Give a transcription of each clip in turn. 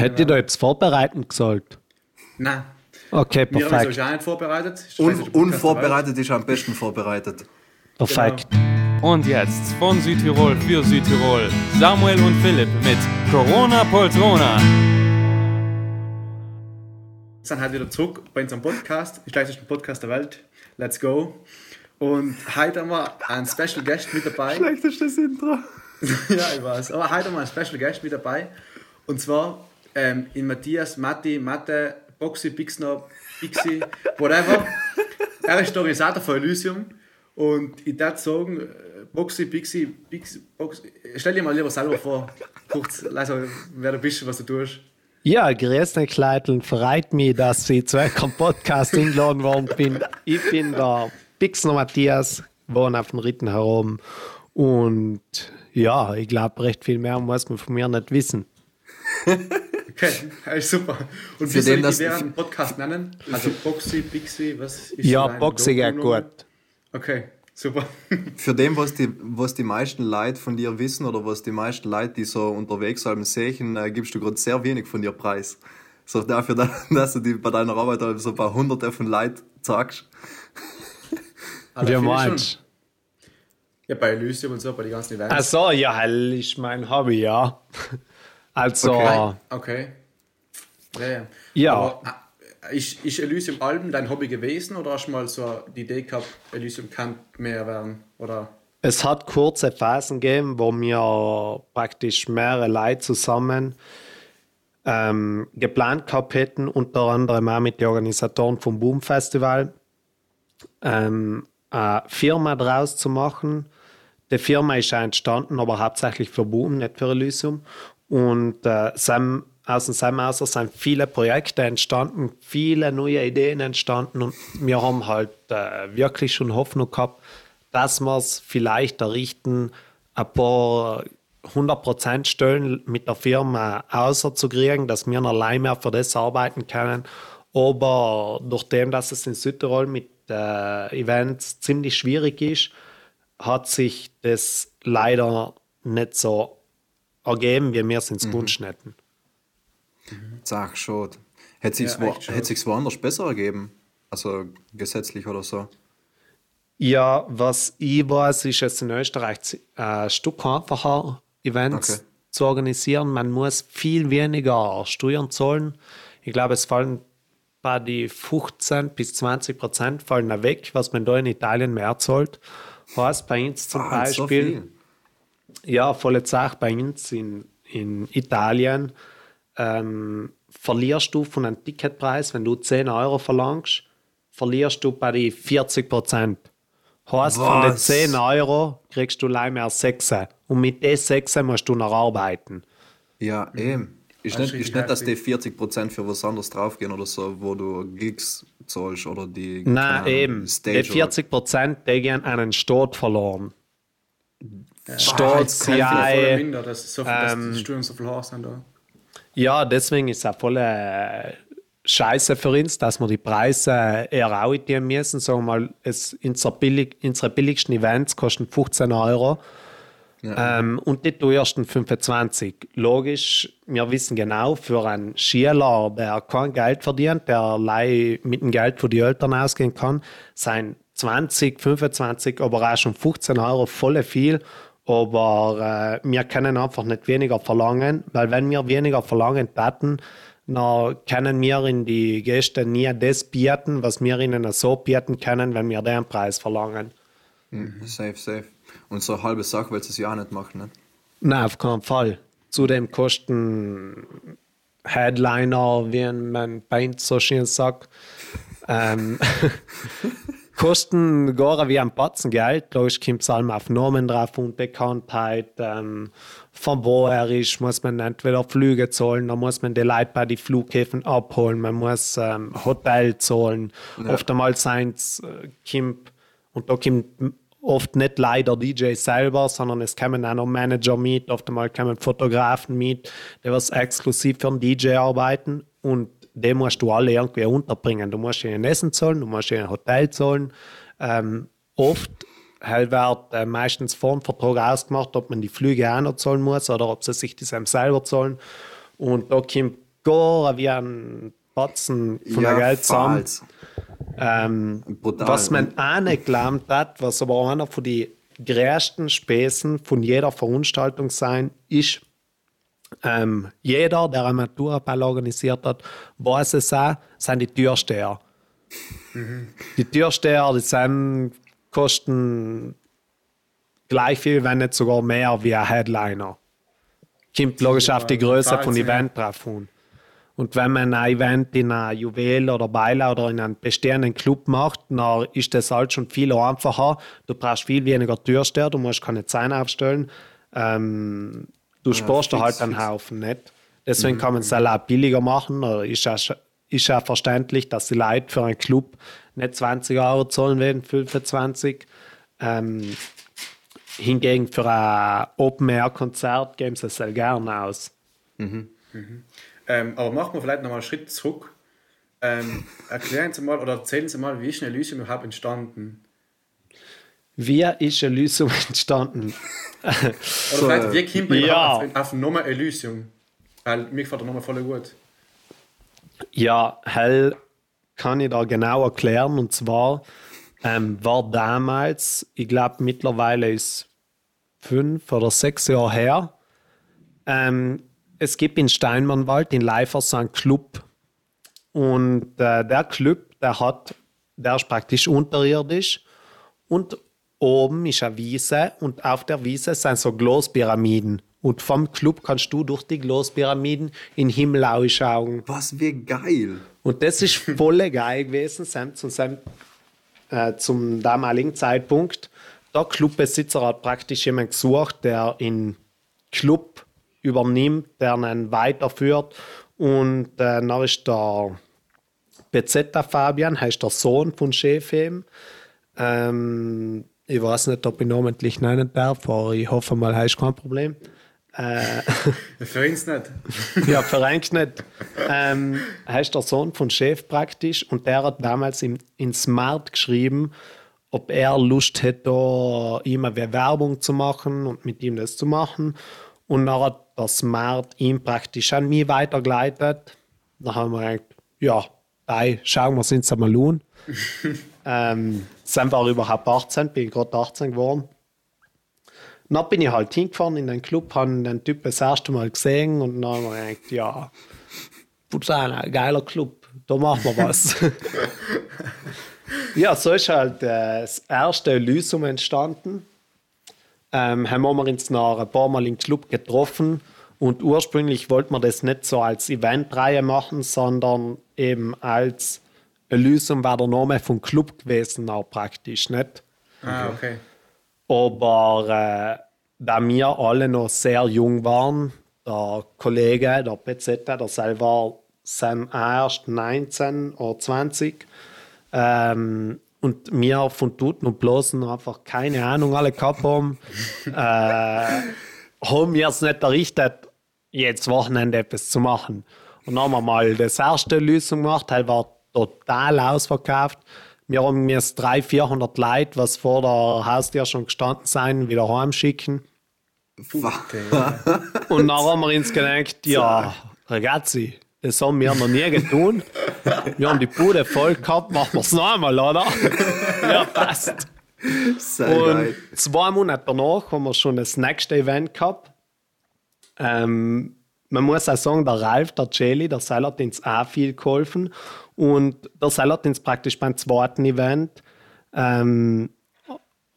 Hätte ich da jetzt vorbereiten gesagt? Nein. Okay, Wir haben uns perfekt. auch nicht vorbereitet. Un unvorbereitet ist am besten vorbereitet. Perfekt. Und jetzt von Südtirol für Südtirol Samuel und Philipp mit Corona Poltrona. Wir sind heute wieder zurück bei unserem Podcast. Ich schlechteste Podcast der Welt. Let's go. Und heute haben wir einen Special Guest mit dabei. Schlechtestes Intro. ja, ich weiß. Aber heute haben wir einen Special Guest mit dabei. Und zwar ähm, in Matthias, Matti, Mathe, Boxy, Bixner, Bixi, whatever. er ist der Organisator von Elysium. Und ich darf sagen, äh, Boxy, Bixi, Bixi, Boxy. Stell dir mal lieber selber vor. Kurz, also, wer du bist, was du tust. Ja, grüß dich, Kleidl. Freut mich, dass ich zu eurem Podcast eingeladen worden bin. Ich bin der Pixner Matthias, wohne auf dem Ritten herum. Und ja, ich glaube, recht viel mehr muss man von mir nicht wissen. Okay, alles super. Und Für wie soll den ich das- dem Podcast nennen? Also Boxy, Bixi, was ist Ja, dein Boxing geht Logo-Nummer? gut. Okay, super. Für den, was die, was die meisten Leute von dir wissen oder was die meisten Leute, die so unterwegs sind, sehen, äh, gibst du gerade sehr wenig von dir preis. So dafür, da- dass du die bei deiner Arbeit halt so ein paar hunderte von Leuten sagst. Meinst schon. Ja, bei Elysium und so, bei den ganzen Events. Ach so, ja, hell ist mein Hobby, ja. Also, Okay. Okay. Ja, ja. Ja. Aber, äh, ist, ist Elysium Alben dein Hobby gewesen oder hast du mal so die Idee gehabt, Elysium kann mehr werden? Oder? es hat kurze Phasen gegeben, wo wir praktisch mehrere Leute zusammen ähm, geplant gehabt hätten, unter anderem auch mit den Organisatoren vom Boom Festival, ähm, eine Firma draus zu machen. Die Firma ist entstanden, aber hauptsächlich für Boom, nicht für Elysium. Und äh, Sam, aus dem Sam heraus sind viele Projekte entstanden, viele neue Ideen entstanden und wir haben halt äh, wirklich schon Hoffnung gehabt, dass wir es vielleicht errichten, ein paar 100% Stellen mit der Firma außerzukriegen, dass wir allein mehr für das arbeiten können. Aber nachdem, dass es in Südtirol mit äh, Events ziemlich schwierig ist, hat sich das leider nicht so ergeben, wie wir es ins Wunsch hätten. Sag schon. Hätte sich's, Ja, wo, echt schon. hätte sich's woanders besser ergeben? Also gesetzlich oder so. Ja, was ich weiß, ist es in Österreich ein Stück einfacher, Events Okay. zu organisieren. Man muss viel weniger Steuern zahlen. Ich glaube, es fallen bei die 15 bis 20 Prozent fallen da weg, was man da in Italien mehr zahlt. Heißt bei uns zum Ah, Beispiel. Ja, voll jetzt auch bei uns in, in Italien, ähm, verlierst du von einem Ticketpreis, wenn du 10 Euro verlangst, verlierst du bei die 40 Prozent. Heißt, von den Was? 10 Euro kriegst du leider mehr 6. Und mit den 6 musst du noch arbeiten. Ja, eben. Ist Das nicht, ist nicht, dass die heftig. 40% für was anderes draufgehen oder so, wo du Gigs zahlst oder die. Nein, eben. Stage die 40 Prozent, die gehen den Staat verloren. Minder, dass, so viel, dass ähm, die Steuern so viel hoch sind. Da. Ja, deswegen ist es auch voll äh, scheiße für uns, dass wir die Preise eher auditieren müssen. Sagen wir mal, es, unsere, billig, unsere billigsten Events kosten 15 Euro ähm, und die teuersten 25. Logisch, wir wissen genau, für einen Schüler, der kein Geld verdient, der allein mit dem Geld für die Eltern ausgehen kann, sind 20, 25, aber auch schon 15 Euro voll viel. Aber äh, wir können einfach nicht weniger verlangen, weil wenn wir weniger verlangen taten, dann können wir in die Gäste nie das bieten, was wir ihnen so bieten können, wenn wir den Preis verlangen. Safe, safe. Und so eine halbe Sache willst du es ja auch nicht machen, ne? Nein, auf keinen Fall. Zudem kosten Headliner, wie man uns so schön sagt, ähm, kosten gar wie ein Batzen Geld. Logisch kommt es allem auf Namen drauf und Bekanntheit. Ähm, von wo er ist, muss man entweder Flüge zahlen, dann muss man die Leute bei den Flughäfen abholen, man muss ähm, Hotel zahlen. Oft einmal sein es, äh, und da kommt oft nicht leider DJ selber, sondern es kommen auch noch Manager mit, oft einmal kommen Fotografen mit, die was exklusiv für einen DJ arbeiten und den musst du alle irgendwie unterbringen. Du musst ihnen Essen zahlen, du musst ihnen ein Hotel zahlen. Ähm, oft halt wird äh, meistens vor dem Vertrag ausgemacht, ob man die Flüge auch noch zahlen muss oder ob sie sich das selber zahlen. Und da kommt gar wie ein Batzen von der Geld zusammen. Ähm, was man auch nicht gelernt hat, was aber einer von den größten Späßen von jeder Veranstaltung sein, ist, ähm, jeder, der einen Maturaball organisiert hat, weiß es auch, sind die Türsteher. Die Türsteher, die sind, kosten gleich viel, wenn nicht sogar mehr wie ein Headliner. Kommt logisch auf die Größe von. Event drauf an. Und wenn man ein Event in einem Juwel oder Beile oder in einem bestehenden Club macht, dann ist das halt schon viel einfacher. Du brauchst viel weniger Türsteher, du musst keine Zähne aufstellen. Ähm, du sparst dir fix, halt einen. Haufen nicht. Deswegen kann man es auch billiger machen. Oder ist auch, ist auch verständlich, dass die Leute für einen Club nicht 20 Euro zahlen werden, 25. Ähm, hingegen für ein Open-Air-Konzert geben sie es sehr gerne aus. Ähm, aber machen wir vielleicht nochmal einen Schritt zurück. Ähm, erklären Sie mal oder erzählen Sie mal, wie ist ein Elysium überhaupt entstanden? Wie ist Elysium entstanden? Oder So, vielleicht, wie kommt man ja. auf, auf Namen Elysium? Weil mir gefällt der Name voll gut. Ja, hell kann ich da genau erklären. Und zwar ähm, war damals, ich glaube mittlerweile ist fünf oder sechs Jahre her, ähm, es gibt in Steinmannwald in Leifers einen Club. Und äh, der Club, der hat, der ist praktisch unterirdisch. Und oben ist eine Wiese und auf der Wiese sind so Glospyramiden. Und vom Club kannst du durch die Glospyramiden in den Himmel ausschauen. Was wie geil. Und das ist voll geil gewesen, Sam, zum, Sam, äh, zum damaligen Zeitpunkt. Der Clubbesitzer hat praktisch jemanden gesucht, der in Club übernimmt, der ihn weiterführt. Und äh, dann ist der Bezetta Fabian, heißt der Sohn von Chef eben. Ähm, ich weiß nicht, ob ich namentlich nennen darf, aber ich hoffe mal, heißt kein Problem. Für uns nicht. Ja, für eigentlich nicht. Ähm, er ist der Sohn von Chef praktisch und der hat damals im, in Smart geschrieben, ob er Lust hätte, da ihm eine Werbung zu machen und mit ihm das zu machen. Und dann hat der Smart ihm praktisch an mich weitergeleitet. Dann haben wir gedacht, ja, hey, schauen wir uns einmal an. ähm, sind wir überhaupt 18, bin gerade 18 geworden. Dann bin ich halt hingefahren in den Club, habe den Typ das erste Mal gesehen und dann habe ich gedacht, ja, Puzana, geiler Club, da machen wir was. ja, so ist halt äh, das erste Elysium entstanden. Ähm, haben wir uns noch ein paar Mal im Club getroffen und ursprünglich wollten wir das nicht so als Eventreihe machen, sondern eben als Elysium war der Name vom Club gewesen, auch praktisch, nicht? Ah, okay. Aber äh, da wir alle noch sehr jung waren, der Kollege, der PZ, der selber sind erst 19 oder 20, ähm, und wir von Tuten und Bloßen einfach keine Ahnung alle gehabt haben, äh, haben wir es nicht errichtet, jetzt Wochenende etwas zu machen. Und dann haben wir mal das erste Lösung gemacht, halt war total ausverkauft. Wir haben jetzt 300, 400 Leute, was vor der Haustür schon gestanden sein, wieder heimschicken. Und dann haben wir uns gedacht, ja, Ragazzi, das haben wir noch nie getan. Wir haben die Bude voll gehabt, machen wir es noch einmal, oder? ja, passt. Sehr Und geil. zwei Monate danach haben wir schon das nächste Event gehabt. Ähm, man muss auch sagen, der Ralf, der Jelly, der Seil hat uns auch viel geholfen. Und der Seil hat uns praktisch beim zweiten Event ähm,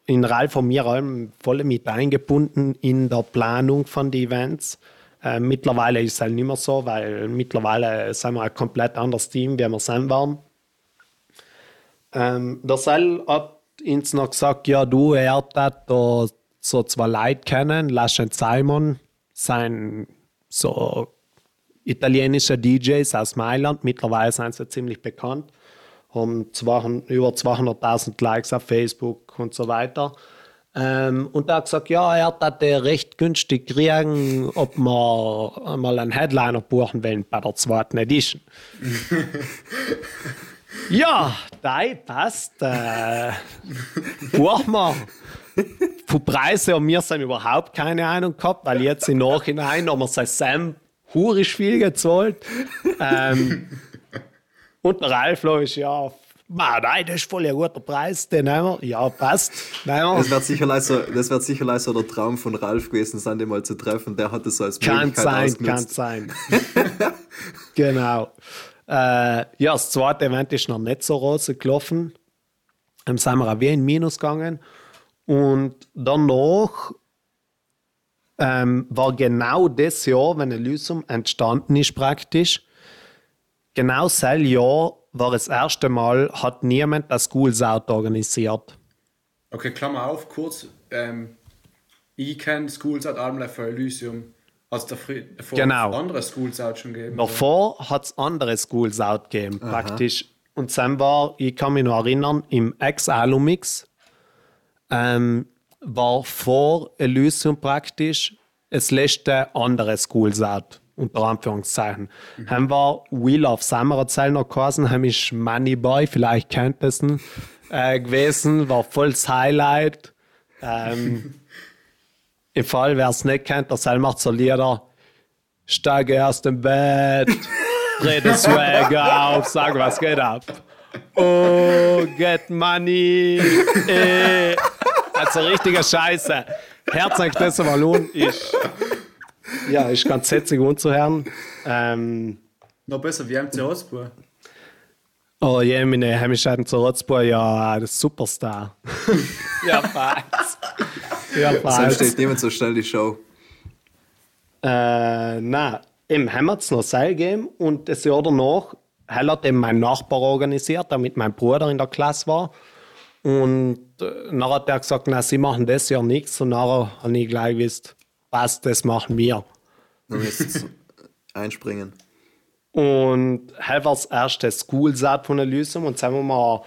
in Ralf haben wir allem voll mit eingebunden in der Planung von den Events. Äh, mittlerweile ist es halt nicht mehr so, weil mittlerweile sind wir ein komplett anderes Team, wie wir sein waren. Ähm, der Seil hat uns noch gesagt, ja, du, er hat da so zwei Leute kennen, Laschen Simon, sein so italienische DJs aus Mailand, mittlerweile sind sie ziemlich bekannt, haben 200, über 200.000 Likes auf Facebook und so weiter. Ähm, und er hat gesagt, ja, er hat das recht günstig kriegen, ob wir mal einen Headliner buchen wollen bei der zweiten Edition. ja, da passt. Äh, buchen wir. Von Preise haben wir dann überhaupt keine Ahnung gehabt, weil jetzt im Nachhinein haben wir seit Sam hurisch viel gezahlt. ähm, und der Ralf ist ja, "Ma, nein, das ist voll ein guter Preis, den nehmen wir. Ja, passt. Nehmen Das wir. wird sicher so, das wird sicher so der Traum von Ralf gewesen sein, den mal zu treffen. Der hat das so als Kann Möglichkeit sein, kann sein. genau. Äh, ja, das zweite Event ist noch nicht so rosig gelaufen. Dann sind wir auch wie in Minus gegangen. Und danach ähm, war genau das Jahr, wenn Elysium entstanden ist praktisch, genau das Jahr war das erste Mal, hat niemand das Schools Out organisiert. Okay, Klammer auf, kurz. Ähm, ich kenne Schools Out Almley für Elysium. Also davor, davor Genau. andere Schools Out schon gegeben. Davor hat es andere Schools Out gegeben, praktisch. Und dann war, ich kann mich noch erinnern, im Ex-Alumix ähm, war vor Elysium praktisch das letzte andere Schools Out, unter Anführungszeichen. Haben wir Wheel of Summer erzählt noch geheißen, haben ist Moneyboy, vielleicht kennt ihr es, äh, gewesen, war volles Highlight. Ähm, Im Fall, wer es nicht kennt, der Sel macht so Lieder. Steige aus dem Bett, dreh den Swag auf, sag, was geht ab. Oh, get money. Eh. Also richtige Scheiße. Herzlich das Ballon ist. Ja, ist ganz hetzig unzuhören. Ähm, Noch besser wie MC Hotspur. oh, jemine, Hemmischeiden zu Rotzburg, ja, das Superstar. ja, was? Ja, Sonst was? steht niemand so schnell die Show. Äh, na, im haben wir es noch Seil gegeben und das Jahr danach hat eben mein Nachbar organisiert, der mit meinem Bruder in der Klasse war. Und äh, nachher hat er gesagt, na, sie machen das Jahr nichts. Und nachher habe ich gleich gewusst, was, das machen wir. Dann müsst einspringen. Und halt war das erste Schoolsaat von Elysium und sagen wir mal,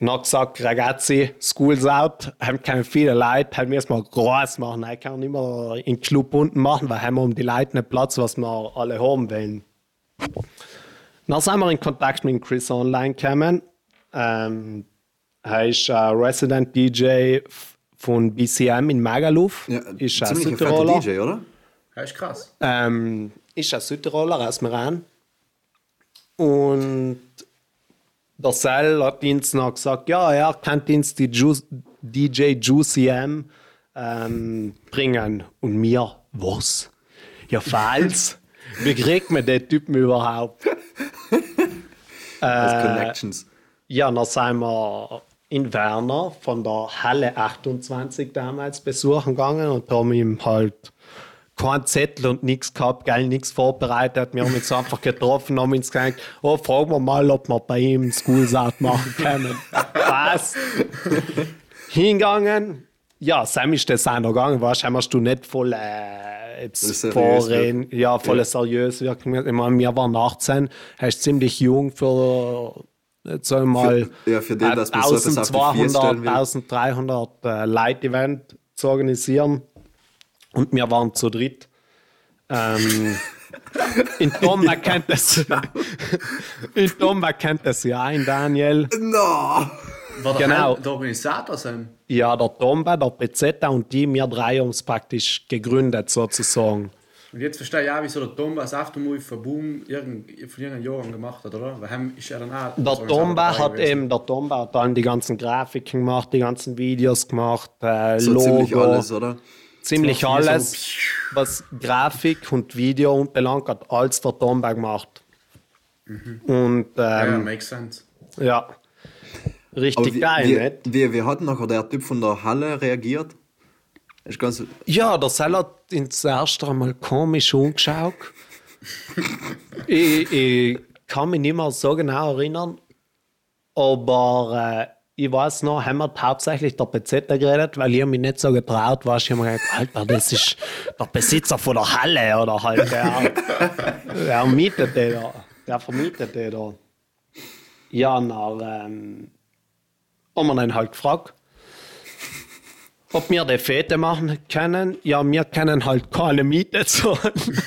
noch gesagt, Ragazzi, School's out, haben keine viele Leute, haben wir es mal groß machen. Ich kann nicht mehr in Club unten machen, weil haben wir um die Leute nicht Platz, was wir alle haben wollen. Dann sind wir in Kontakt mit Chris Online gekommen. Ähm, er ist äh, Resident DJ von BCM in Magaluf. Ja, ist ein Südtiroler. DJ, oder? Ja, ist krass. Ähm, ist ein Südtiroler aus Meran. Und der Sel hat uns noch gesagt, ja, er kann uns die Ju DJ Juicy M ähm, bringen. Und mir, was? Ja, falls. Wie kriegt man den Typen überhaupt? Als Connections. Ja, dann sind wir in Werner von der Halle 28 damals besuchen gegangen und haben ihm halt keinen Zettel und nichts gehabt, geil, nichts vorbereitet. Wir haben uns einfach getroffen, haben uns gesagt, oh, fragen wir mal, ob wir bei ihm Schoolsaat machen können. Was? Hingegangen, ja, Sam ist das auch noch gegangen, du, hast du nicht voll äh, jetzt vorreden, ja, voll Ja. seriös wirken. Ich meine, wir waren 18, er ist ziemlich jung für, jetzt einmal, Für- ja, für den, dass man so etwas auf die Vier 1200, stellen will. 1300 äh, Leute-Event zu organisieren. Und wir waren zu dritt. Ähm, in Tomba kennt es. in Tomba kennt es ja ein Daniel. No! War der, Genau. Der Organisator sein? Ja, der Tomba, der Pezzetta und die, wir drei haben es praktisch gegründet sozusagen. Und jetzt verstehe ich auch, wieso der Tomba das Aftermovie von Boom irgend, von irgendeinem Jahr gemacht hat, oder? Weil heim ist er dann auch. als Der Tomba dabei hat gewesen. eben, der Tomba hat dann die ganzen Grafiken gemacht, die ganzen Videos gemacht, äh, So Logo, ziemlich alles, oder? ziemlich alles, was Grafik und Video unbelangt hat, alles der Tomba gemacht. Und Ja, ja, ähm, makes sense. ja, richtig wie, geil, wie, nicht? wie, wie hat nachher der Typ von der Halle reagiert? Ist ganz, Ja, der Sel hat ins erste Mal komisch umgeschaut. ich, ich kann mich nicht mehr so genau erinnern, aber äh, ich weiß noch, haben wir hauptsächlich der Bezeta geredet, weil ich mich nicht so getraut war. Ich habe mir gedacht, Alter, das ist der Besitzer von der Halle oder halt der, der mietet den da, der vermietet den da. Ja, na, ähm, haben wir dann halt gefragt, ob wir die Fete machen können. Ja, wir können halt keine Miete zahlen.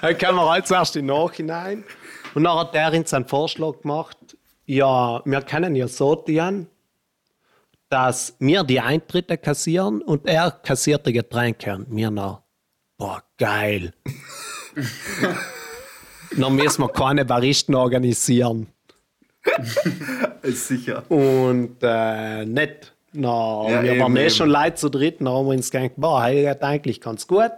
dann können wir halt zuerst im Nachhinein. Und dann hat der uns einen Vorschlag gemacht, ja, wir können ja so tun, dass wir die Eintritte kassieren und er kassiert die Getränke und wir noch. boah, geil. Dann müssen wir keine Baristen organisieren. Ist sicher. Und äh, nicht. Na, Ja, wir eben, waren eh schon Leute zu dritt, dann haben wir uns gedacht, boah, hey, geht eigentlich ganz gut.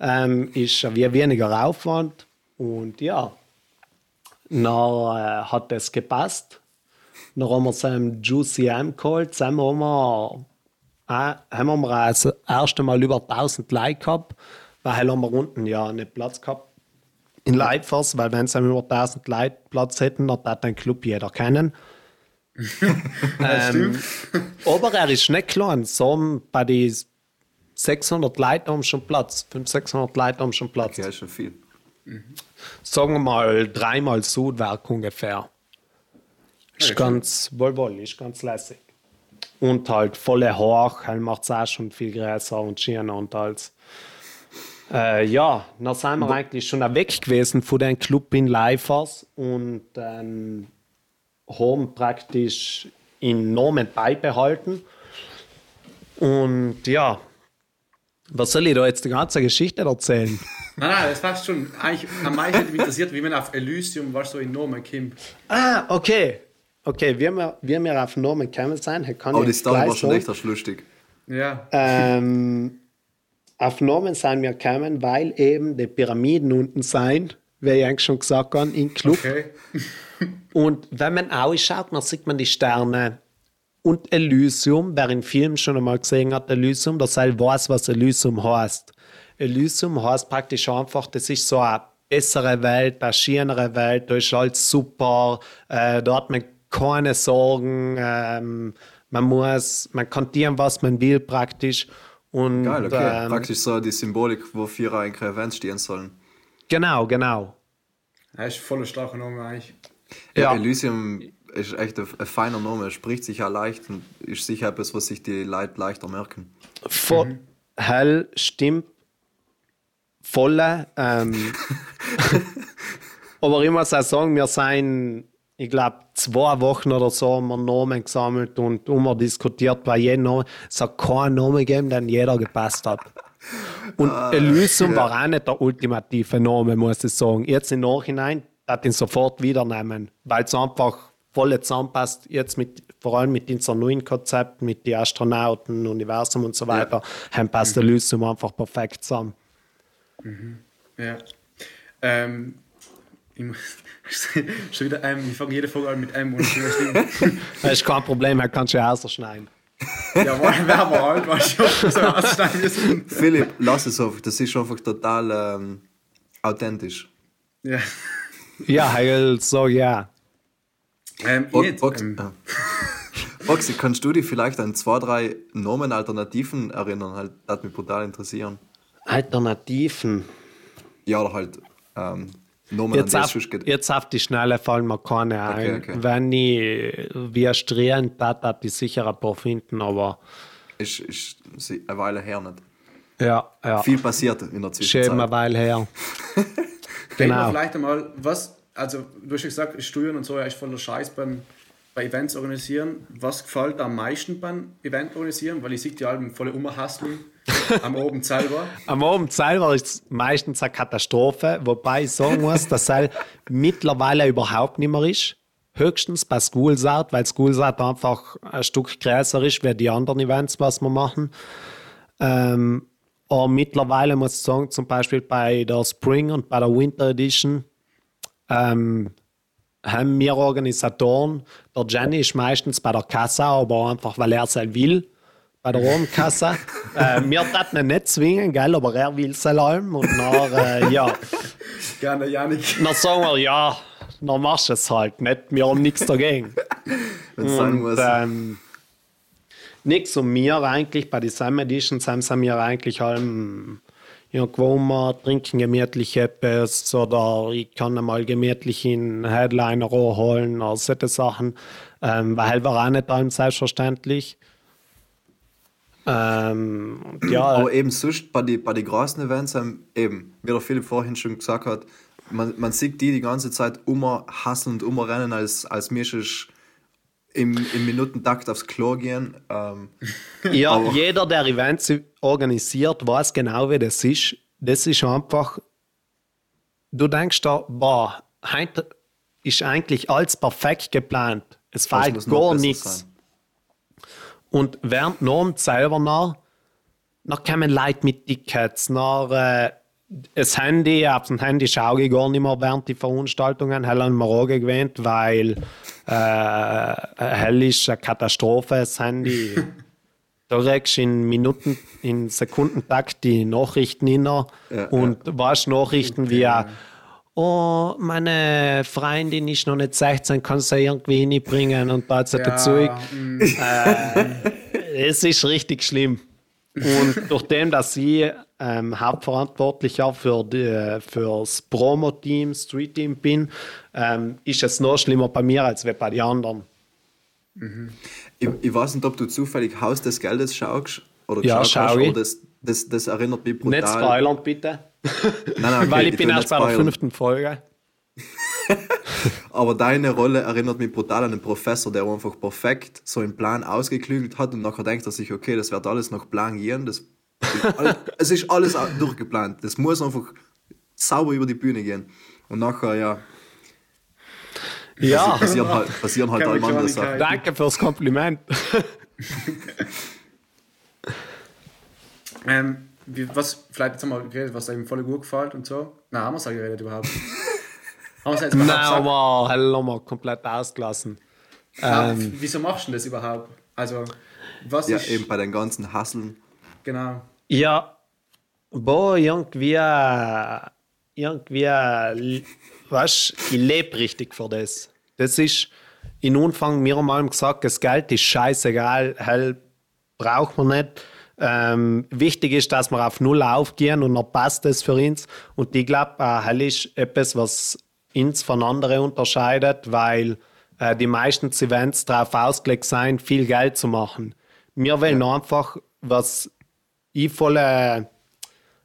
Ähm, ist wie weniger Aufwand. Und ja, dann äh, hat das gepasst. Dann haben wir seinem Juicy M geholt. Zusammen haben wir, äh, haben wir das erste Mal über 1000 Leute gehabt, weil haben wir unten ja nicht Platz gehabt in Leitfers, weil wenn sie über 1000 Leute Platz hätten, dann hat den Club jeder kennen. ähm, aber er ist nicht klein. So bei den 600 Leuten haben schon Platz. 500, 600 Leute haben schon Platz. Ja, ist schon viel. Sagen wir mal dreimal Sudwerk ungefähr. Ist Ja, ganz wohl, wohl, ist ganz lässig. Und halt volle hoch, halt macht es auch schon viel größer und schöner und alles. Äh, ja, dann sind wir eigentlich schon weg gewesen von dem Club in Leifers und ähm, haben praktisch in Namen beibehalten. Und ja, was soll ich da jetzt die ganze Geschichte erzählen? Nein, nein, das war schon eigentlich am meisten hat mich interessiert, wie man auf Elysium, was so in Nomen kommt. Ah, okay. Okay, wie wir, wie wir auf Namen gekommen sind, kann Aber ich die Story war schon echt lustig. Ja. Ähm, auf Namen sind wir gekommen, weil eben die Pyramiden unten sind, wie ich eigentlich schon gesagt habe, im Club. Okay. Und wenn man ausschaut, dann sieht man die Sterne. Und Elysium, wer im Film schon einmal gesehen hat, Elysium, der soll weiß, was Elysium heißt. Elysium heißt praktisch einfach, das ist so eine bessere Welt, eine schönere Welt, da ist alles super, äh, da hat man keine Sorgen, ähm, man muss, man kann tun, was man will praktisch. Und, Geil, okay. ähm, Praktisch so die Symbolik, wofür eigentlich Events stehen sollen. Genau, genau. Er ist voller starker Name eigentlich. Ja. Elysium ist echt ein, ein feiner Name, spricht sich ja leicht und ist sicher etwas, was sich die Leute leichter merken. Voll, hell, stimmt. Volle. Ähm, aber ich muss auch sagen, wir sind, ich glaube, zwei Wochen oder so haben wir Namen gesammelt und immer diskutiert bei jedem Namen. Es hat keinen Namen gegeben, den jeder gepasst hat. Und Elysium war auch nicht der ultimative Name, muss ich sagen. Jetzt im Nachhinein hat ihn sofort wieder nehmen, weil es einfach voll zusammenpasst. Jetzt mit, vor allem mit unserem neuen Konzept, mit den Astronauten, Universum und so weiter, haben passt Elysium einfach perfekt zusammen. Ja. Ähm, ich muss, schon wieder M. Ich fange jede Folge an mit M und Das ist kein Problem, er kann schon rausschneiden. Ja, wollen wir halt, was ich hoffe, so aussteigen müssen. Philipp, lass es einfach, das ist einfach total ähm, authentisch. Ja. Ja, heil, so ja. Ähm, Bo jetzt, Box ähm, äh. Boxy, kannst du dich vielleicht an zwei, drei Nomen-Alternativen erinnern? Halt, das hat mich brutal interessieren. Alternativen. Ja, oder halt ähm, Nomen, Jetzt auf, jetzt auf die Schnelle fallen mir keine ein. okay. Wenn ich wie strehend da, hat ich sicher ein paar finden, aber Ist, ist eine Weile her nicht. ja, ja. Viel passiert in der Schön Zwischenzeit. eine Weile her. Genau. vielleicht einmal, was, also du hast ja gesagt, Steuern und so, ja, ist voller Scheiß beim, bei Events organisieren. Was gefällt am meisten beim Event organisieren? Weil ich sehe die Alben voll umhasteln am Abend selber. Am Abend selber ist es meistens eine Katastrophe, wobei ich sagen muss, dass es mittlerweile überhaupt nicht mehr ist. Höchstens bei Schoolsart, weil Schoolsart einfach ein Stück größer ist wie die anderen Events, was wir machen. Ähm, aber mittlerweile muss ich sagen, zum Beispiel bei der Spring und bei der Winter Edition ähm, haben wir Organisatoren, der Jenny ist meistens bei der Kasse, aber einfach weil er es halt will, bei der Raumkasse. äh, wir taten ihn nicht zwingen, gell, aber er will es allem. Und dann, äh, ja, Gerne, Janik. dann sagen wir, ja, dann machst du es halt nicht. Wir haben nichts dagegen. Wenn es sein Und muss. ähm, nichts und mir eigentlich bei den Summer Editions haben sie mir eigentlich allem irgendwo mal trinken gemütlich etwas oder ich kann mal gemütlich in Headliner holen oder solche Sachen. Ähm, weil war auch nicht allem selbstverständlich. Ähm, ja, Aber eben sonst bei den bei die großen Events, ähm, eben, wie der Philipp vorhin schon gesagt hat, man, man sieht die die ganze Zeit immer hassen und immer rennen, als, als müsstest im, im Minutentakt aufs Klo gehen. Ähm, Ja, jeder, der Events organisiert, weiß genau, wie das ist. das ist einfach, du denkst da, boah, heute ist eigentlich alles perfekt geplant. Es fehlt gar nichts. sein? Und während noch selber nach, noch kommen Leute mit Tickets, nach äh, das Handy, auf dem Handy schaue ich gar nicht mehr während die Veranstaltungen, haben wir auch gewöhnt, weil äh, hell ist eine Katastrophe, das Handy. Du in Minuten, in Sekundentakt die Nachrichten hin Ja, und weißt Nachrichten wie Oh, meine Freundin ist noch nicht 16, kannst du sie irgendwie hinbringen und da Ja, Zeug. mm, Es ist richtig schlimm. Und nachdem, dass ich ähm, hauptverantwortlicher für die, fürs Promo-Team, Street-Team bin, ähm, ist es noch schlimmer bei mir als bei den anderen. Ich, ich weiß nicht, ob du zufällig Haus des Geldes schaust oder Ja, schau ich. das, das, das erinnert mich brutal. Nicht spoilern, bitte. Nein, nein, okay, Weil ich bin will erst bei der fünften Folge. Aber deine Rolle erinnert mich brutal an einen Professor, der einfach perfekt so einen Plan ausgeklügelt hat und nachher denkt er sich, okay, das wird alles nach Plan gehen. Das, es ist alles durchgeplant. Das muss einfach sauber über die Bühne gehen. Und nachher, ja, Ja, passieren halt, passieren halt allem andere. Sachen. danke fürs Kompliment. ähm, wie, was, vielleicht jetzt haben wir geredet, was einem voll gut gefällt und so. Nein, haben wir es auch geredet überhaupt? haben wir es jetzt Nein, gesagt? aber haben wir komplett ausgelassen. Ähm. Wieso machst du denn das überhaupt? Also, was Ja, ist. eben bei den ganzen Hasseln. Genau. Ja, boah, irgendwie, äh, irgendwie, äh, weißt ich lebe richtig für das. Das ist, in Anfang mir mal gesagt, das Geld ist scheißegal, hell braucht man nicht. Ähm, wichtig ist, dass wir auf Null aufgehen und dann passt das für uns. Und ich glaube, äh, hell ist etwas, was uns von anderen unterscheidet, weil äh, die meisten Events darauf ausgelegt sind, viel Geld zu machen. Wir wollen einfach, was ich volle,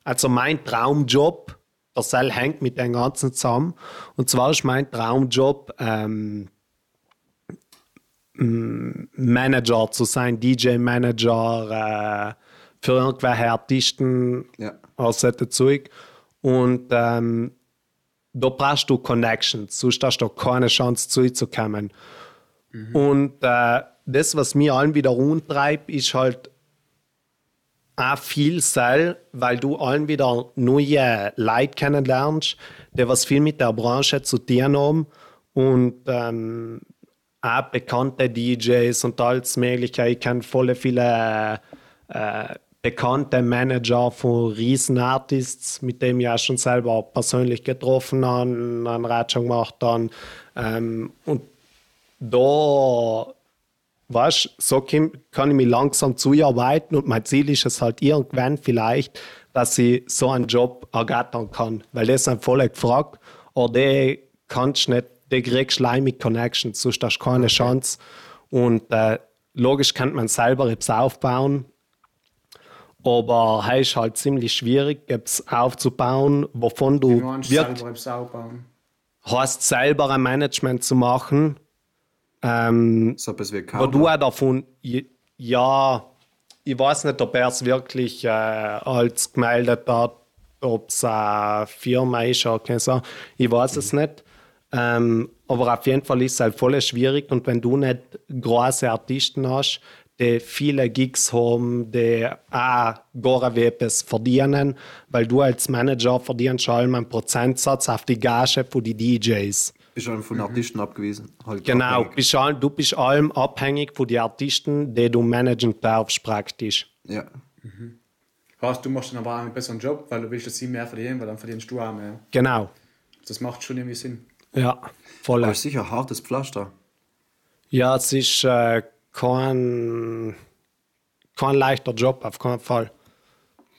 also mein Traumjob, der Sell hängt mit dem Ganzen zusammen. Und zwar ist mein Traumjob, ähm, Manager zu sein, DJ-Manager äh, für irgendwelche Artisten Ja. aus solchen Zeug. Und ähm, da brauchst du Connections, sonst hast du keine Chance, zu ihm zu kommen. Und äh, das, was mir allen wieder umtreibt, ist halt auch viel Sell, weil du allen wieder neue Leute kennenlernst, die was viel mit der Branche zu tun haben und ähm, auch bekannte DJs und alles Mögliche. Ich kenne voll viele äh, bekannte Manager von Riesenartists, mit denen ich auch schon selber persönlich getroffen habe, einen Rat schon gemacht habe. Ähm, und da weißt, so kann, ich mich langsam zuarbeiten und mein Ziel ist es halt irgendwann vielleicht, dass ich so einen Job ergattern kann, weil das sind voll gefragt, aber der kannst nicht, der kriegst mit Connections, sonst hast du keine Chance. Und äh, logisch kann man selber etwas aufbauen, aber es ist halt ziemlich schwierig, etwas aufzubauen, wovon du Du wirklich selber etwas aufbauen. hast, selber ein Management zu machen, ähm, So etwas wie aber Counter. du auch davon, ja, ich weiß nicht, ob er es wirklich äh, als gemeldet hat, ob es eine Firma ist oder keine Sache. Ich weiß es nicht. Ähm, aber auf jeden Fall ist es halt voll schwierig und wenn du nicht große Artisten hast, die viele Gigs haben, die auch gar etwas verdienen, weil du als Manager verdienst schon einen Prozentsatz auf die Gage von die DJs. Bist du von Artisten abgewiesen. Halt Genau, abhängig. bist all, du bist allem abhängig von den Artisten, die du managen darfst praktisch. Ja. Heißt, du machst dann aber auch einen besseren Job, weil du willst, dass sie mehr verdienen, weil dann verdienst du auch mehr. Genau, Das macht schon irgendwie Sinn. ja, voll. Aber ist sicher ein hartes Pflaster. Ja, es ist äh, kein, kein leichter Job, auf keinen Fall.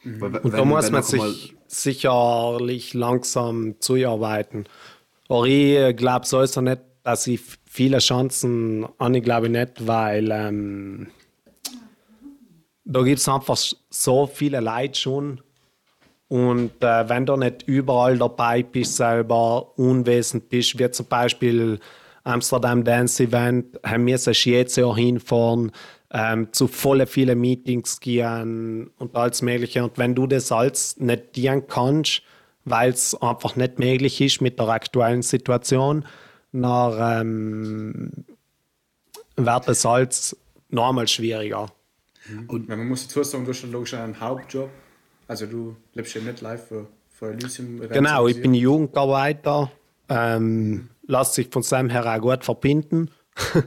Weil, Und da muss man sich sicherlich langsam zuarbeiten. Ich glaube sowieso nicht, dass ich viele Chancen an, ich glaube nicht, weil ähm, da gibt es einfach so viele Leute schon. Und äh, wenn du nicht überall dabei bist, selber unwesend bist, wie zum Beispiel Amsterdam Dance Event, haben wir jedes Jahr hinfahren. ähm, zu volle viele Meetings gehen und alles Mögliche. Und wenn du das alles nicht dienen kannst, weil es einfach nicht möglich ist mit der aktuellen Situation, dann ähm, wird es alles nochmal schwieriger. Und man muss dazu sagen, du hast logisch einen Hauptjob. Also du lebst ja nicht live für, für Elysium. Genau, ich bin Jugendarbeiter. Ähm, lässt sich von seinem her auch gut verbinden.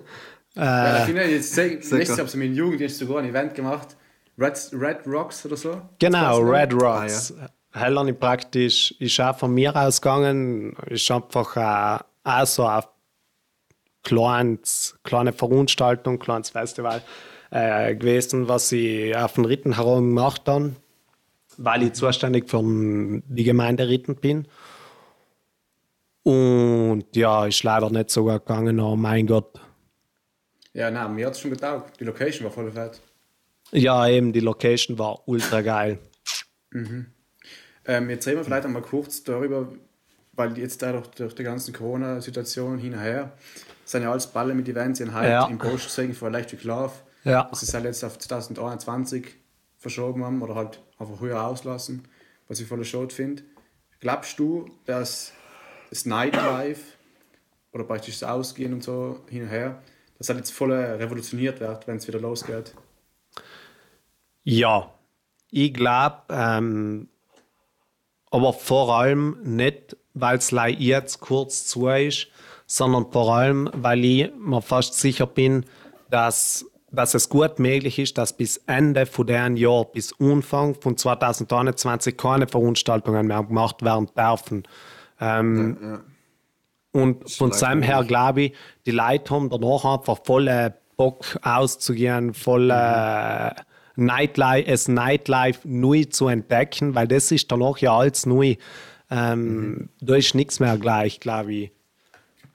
Ja, ich finde, jetzt letztes habe ich mit Jugenddienst sogar ein Event gemacht. Red, Red Rocks oder so. Genau, Red Rocks. Ah, ja. Hellern praktisch ist auch von mir ausgegangen. Ist einfach äh, auch so eine kleines, kleine Veranstaltung, kleines Festival äh, gewesen, was ich auf den Ritten herum gemacht habe, weil ich zuständig für die Gemeinde Ritten bin. Und ja, ist leider nicht so gut gegangen, oh mein Gott ja, nein, mir hat es schon getaugt. Die Location war voll fett. Ja, eben, die Location war ultra geil. Mhm. Ähm, jetzt reden wir vielleicht einmal kurz darüber, weil jetzt dadurch durch die ganzen Corona-Situationen hin und her sind ja alles Balle mit Events in halt ja. im Post gesehen für Electric Love. Ja. Das ist halt jetzt auf 2021 verschoben haben oder halt einfach höher auslassen, was ich voll schade finde. Glaubst du, dass das Nightlife oder praktisch das Ausgehen und so hin und her das halt jetzt voll revolutioniert wird, wenn es wieder losgeht. Ja, ich glaube, ähm, aber vor allem nicht, weil es jetzt kurz zu ist, sondern vor allem, weil ich mir fast sicher bin, dass, dass es gut möglich ist, dass bis Ende von diesem Jahr, bis Anfang von 2021 keine Veranstaltungen mehr gemacht werden dürfen. Ähm, ja, ja. Und von seinem her glaube ich, die Leute haben danach einfach voll Bock auszugehen, voll äh, Nightlife, es Nightlife neu zu entdecken, weil das ist danach ja alles neu. Ähm, mhm. Da ist nichts mehr gleich, glaube ich.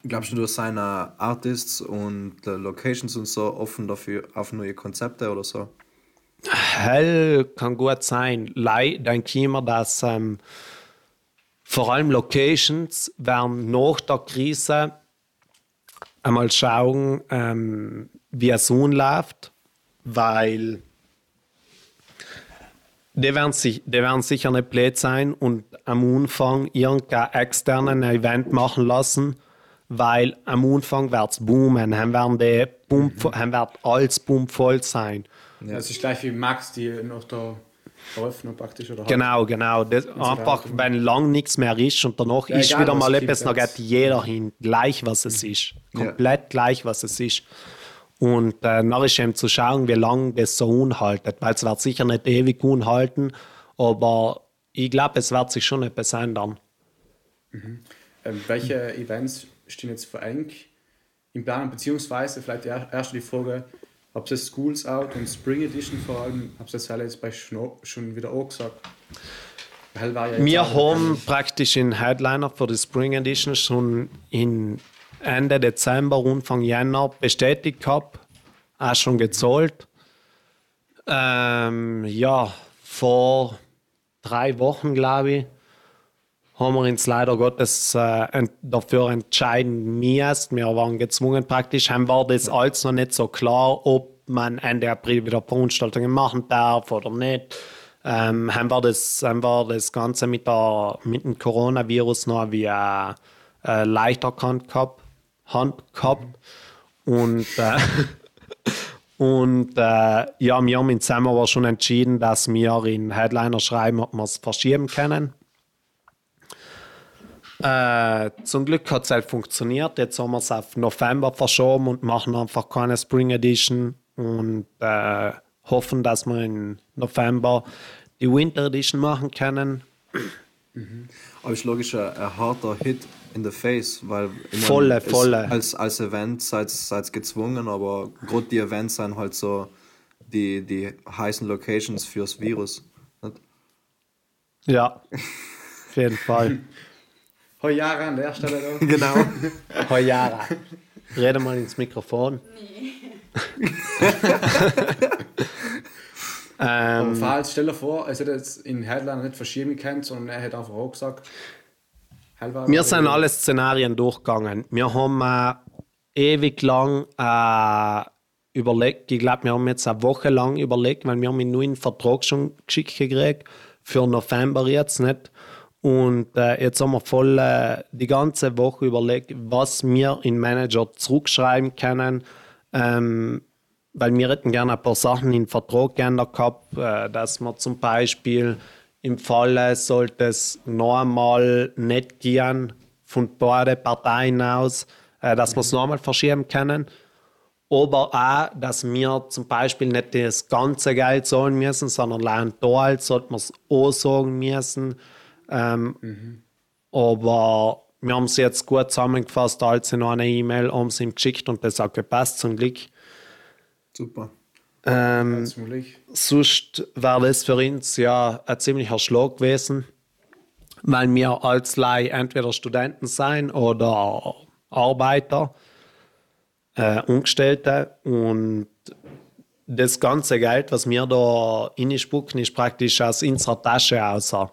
Glaubst du, dass seine Artists und äh, Locations und so offen dafür auf neue Konzepte oder so? Hell kann gut sein. Leider denke ich immer, dass ähm, vor allem Locations werden nach der Krise einmal schauen, ähm, wie es läuft, weil die werden, sich, die werden sicher nicht blöd sein und am Anfang irgendein externen Event machen lassen, weil am Anfang wird es boomen, dann werden die Pump, mhm. dann wird alles pumpvoll sein. Ja. Das ist gleich wie Max, die noch da Eröffnung praktisch. Oder genau, genau. Das einfach, wenn lang nichts mehr ist und danach ja, ist egal, wieder mal etwas, dann geht jeder hin, gleich was es ist. Komplett ja. gleich was es ist. Und äh, dann ist eben zu schauen, wie lange das so unhaltet. Weil es wird sicher nicht ewig unhalten, aber ich glaube, es wird sich schon etwas ändern. Mhm. Ähm, welche Events stehen jetzt für eng im Plan, beziehungsweise vielleicht erst die Frage, ob das Schools Out und Spring Edition vor allem, habe das halt jetzt bei schon wieder auch gesagt. Ja wir haben praktisch den Headliner für die Spring Edition schon in Ende Dezember, Anfang Jänner bestätigt gehabt, auch schon gezahlt. Ähm, ja, vor drei Wochen, glaube ich, haben wir uns leider Gottes äh, dafür entscheiden müssen. Wir waren gezwungen praktisch, haben war das alles noch nicht so klar, ob man Ende April wieder Veranstaltungen machen darf oder nicht. Ähm, haben, wir das, haben wir das Ganze mit, der, mit dem Coronavirus noch wie äh, äh, leichter gehabt, Hand gehabt. Und, äh, und äh, ja, wir haben im Dezember aber schon entschieden, dass wir in Headliner schreiben, ob wir es verschieben können. Äh, zum Glück hat es halt funktioniert. Jetzt haben wir es auf November verschoben und machen einfach keine Spring Edition und äh, hoffen, dass wir im November die Winter Edition machen können. Mhm. Aber ist logisch ein, ein, harter Hit in the face, weil volle, volle. Als, als Event seid ihr gezwungen, aber gerade die Events sind halt so die, die heißen Locations fürs Virus. Nicht? Ja, auf jeden Fall. Hojara an der Stelle. Da. genau. Hojara. Rede mal ins Mikrofon. Nee. ähm, falls, stell dir vor, es hätte jetzt in Headline nicht verschieben können, sondern er hätte einfach auch gesagt, wir sind alle Szenarien durchgegangen. Wir haben äh, ewig lang äh, überlegt, ich glaube, wir haben jetzt eine Woche lang überlegt, weil wir haben einen neuen Vertrag schon geschickt gekriegt, für November jetzt nicht. Und äh, jetzt haben wir voll äh, die ganze Woche überlegt, was wir in Manager zurückschreiben können. Ähm, weil wir hätten gerne ein paar Sachen in den Vertrag geändert gehabt, äh, dass man zum Beispiel im Falle sollte es noch einmal nicht gehen von beiden Parteien aus, äh, dass wir es noch einmal verschieben können. Aber auch, dass wir zum Beispiel nicht das ganze Geld zahlen müssen, sondern allein da halt sollten wir es auch sagen müssen. Ähm, Aber wir haben es jetzt gut zusammengefasst, als in einer E-Mail, haben sie ihm geschickt und das hat gepasst zum Glück. Super. Ähm, Ziemlich. sonst wäre das für uns ja ein ziemlicher Schlag gewesen, weil wir als Leih entweder Studenten sein oder Arbeiter, äh, Angestellte und das ganze Geld, was wir da reinspucken, ist praktisch aus unserer Tasche außer.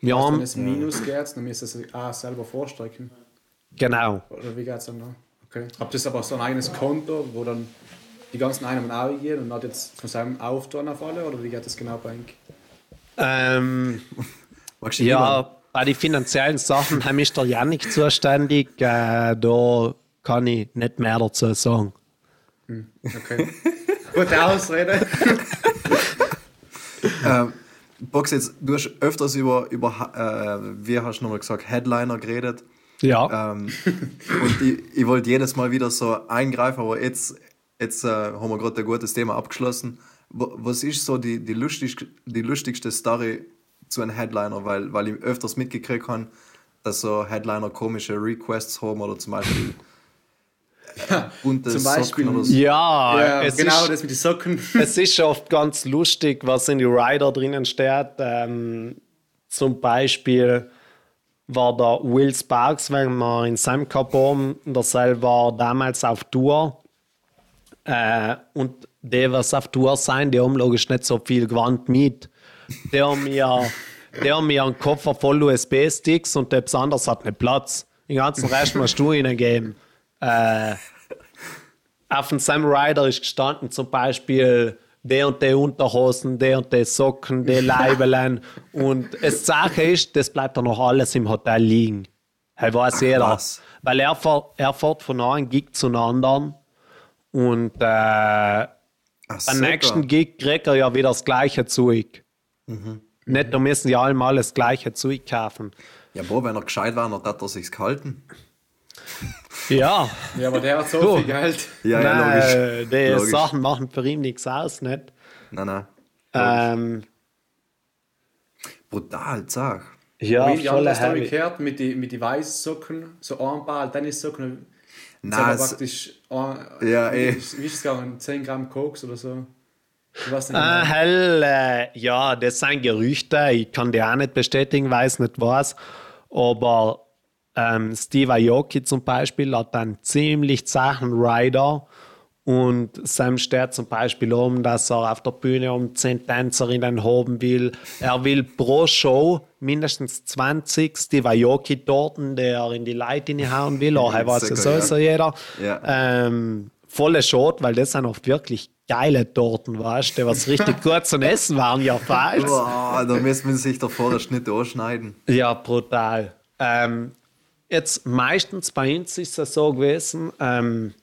Wir Wenn haben, es Minus geht, dann müsst ihr es auch selber vorstrecken. genau, Oder wie geht es dann noch? Okay. Habt ihr aber so ein eigenes Konto, wo dann die ganzen Einnahmen auch gehen und hat jetzt von seinem Auftrag auf alle? Oder wie geht das genau bei euch? ähm? Ja, bei den finanziellen Sachen haben ist der Janik zuständig. Äh, da kann ich nicht mehr dazu sagen. Okay. Gute Ausrede. Ähm, Box jetzt, du hast öfters über, über äh, wie hast du nochmal gesagt, Headliner geredet. Ja, Ähm, und ich, ich wollte jedes Mal wieder so eingreifen, aber jetzt, jetzt äh, haben wir gerade ein gutes Thema abgeschlossen. Was ist so die, die, lustig, die lustigste Story zu einem Headliner? Weil, weil ich öfters mitgekriegt habe, dass so Headliner komische Requests haben oder zum Beispiel äh, bunte Zum Beispiel- Socken oder so. ja, ja, es, genau, ist, das mit den Socken. es ist oft ganz lustig, was in die Rider drinnen steht. Ähm, zum Beispiel war der Will Sparks, wenn wir in seinem Cup haben, der selber war damals auf Tour. Äh, und die, was auf Tour sein, die haben logisch nicht so viel Gewand mit. Die haben ja, die haben ja einen Koffer voll USB-Sticks und etwas anderes hat nicht Platz. Den ganzen Rest musst du ihnen geben. Äh, auf dem Sam Rider ist gestanden zum Beispiel der und der Unterhosen, der und der Socken, der Leibelein. und das Sache ist, das bleibt dann noch alles im Hotel liegen. Das weiß jeder. was? Weil er er fährt von einem Gig zu einem anderen und äh, Ach, am super. nächsten Gig kriegt er ja wieder das gleiche Zeug. Mhm. Nicht, da müssen ja alle mal das gleiche Zeug kaufen. Ja, boah, wenn er gescheit war, dann hat er sich's gehalten. Ja, Ja, aber der hat so Du. viel Geld. Ja, ja, nein, logisch. die logisch. Sachen machen für ihn nichts aus, nicht? Nein, nein. Ähm, Brutal, sag. ja, voll andere Story heavy. gehört mit den mit die weißen Socken, so Armball, Tennissocken. Nein, es- praktisch, ein- Ja, wie, eh. ist- wie ist es gegangen? 10 Gramm Koks oder so? Nicht Ah, genau. hell, äh, ja, das sind Gerüchte. Ich kann die auch nicht bestätigen, weiß nicht was. Aber ähm, Steve Aoki zum Beispiel hat einen ziemlich zachen Rider. Und Sam steht zum Beispiel um, dass er auf der Bühne um 10 Tänzerinnen haben will. Er will pro Show mindestens 20 Steve Aoki-Torten, die er in die Leute hauen will. Oh, er weiß ja sowieso jeder. Ja. Ähm, volle Schot, weil das sind oft wirklich geile Torten, weißt du, die was richtig gut zum Essen waren, ja falsch. Boah, da müssen wir sich der Vorderschnitt anschneiden. Ja, brutal. Ähm, jetzt meistens bei uns ist es so gewesen, ähm,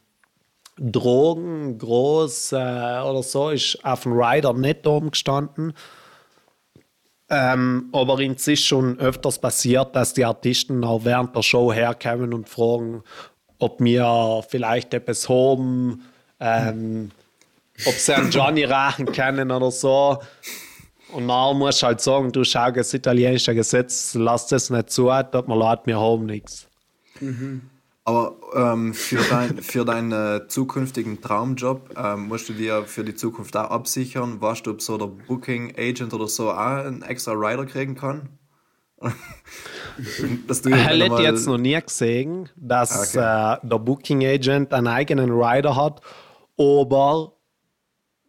Drogen, groß äh, oder so, ist auf dem Rider nicht oben gestanden. Ähm, aber es ist schon öfters passiert, dass die Artisten auch während der Show herkommen und fragen, ob wir vielleicht etwas haben, ähm, ob sie einen Johnny rachen können oder so. Und dann musst du halt sagen, du schau, das italienische Gesetz lässt das nicht zu, tut mir leid, wir haben nichts. Aber ähm, für, dein, für deinen äh, zukünftigen Traumjob ähm, musst du dir für die Zukunft auch absichern. Weißt du, ob so der Booking Agent oder so auch einen extra Rider kriegen kann? Dass du Ich hätte jetzt noch nie gesehen, dass Okay. äh, der Booking Agent einen eigenen Rider hat, aber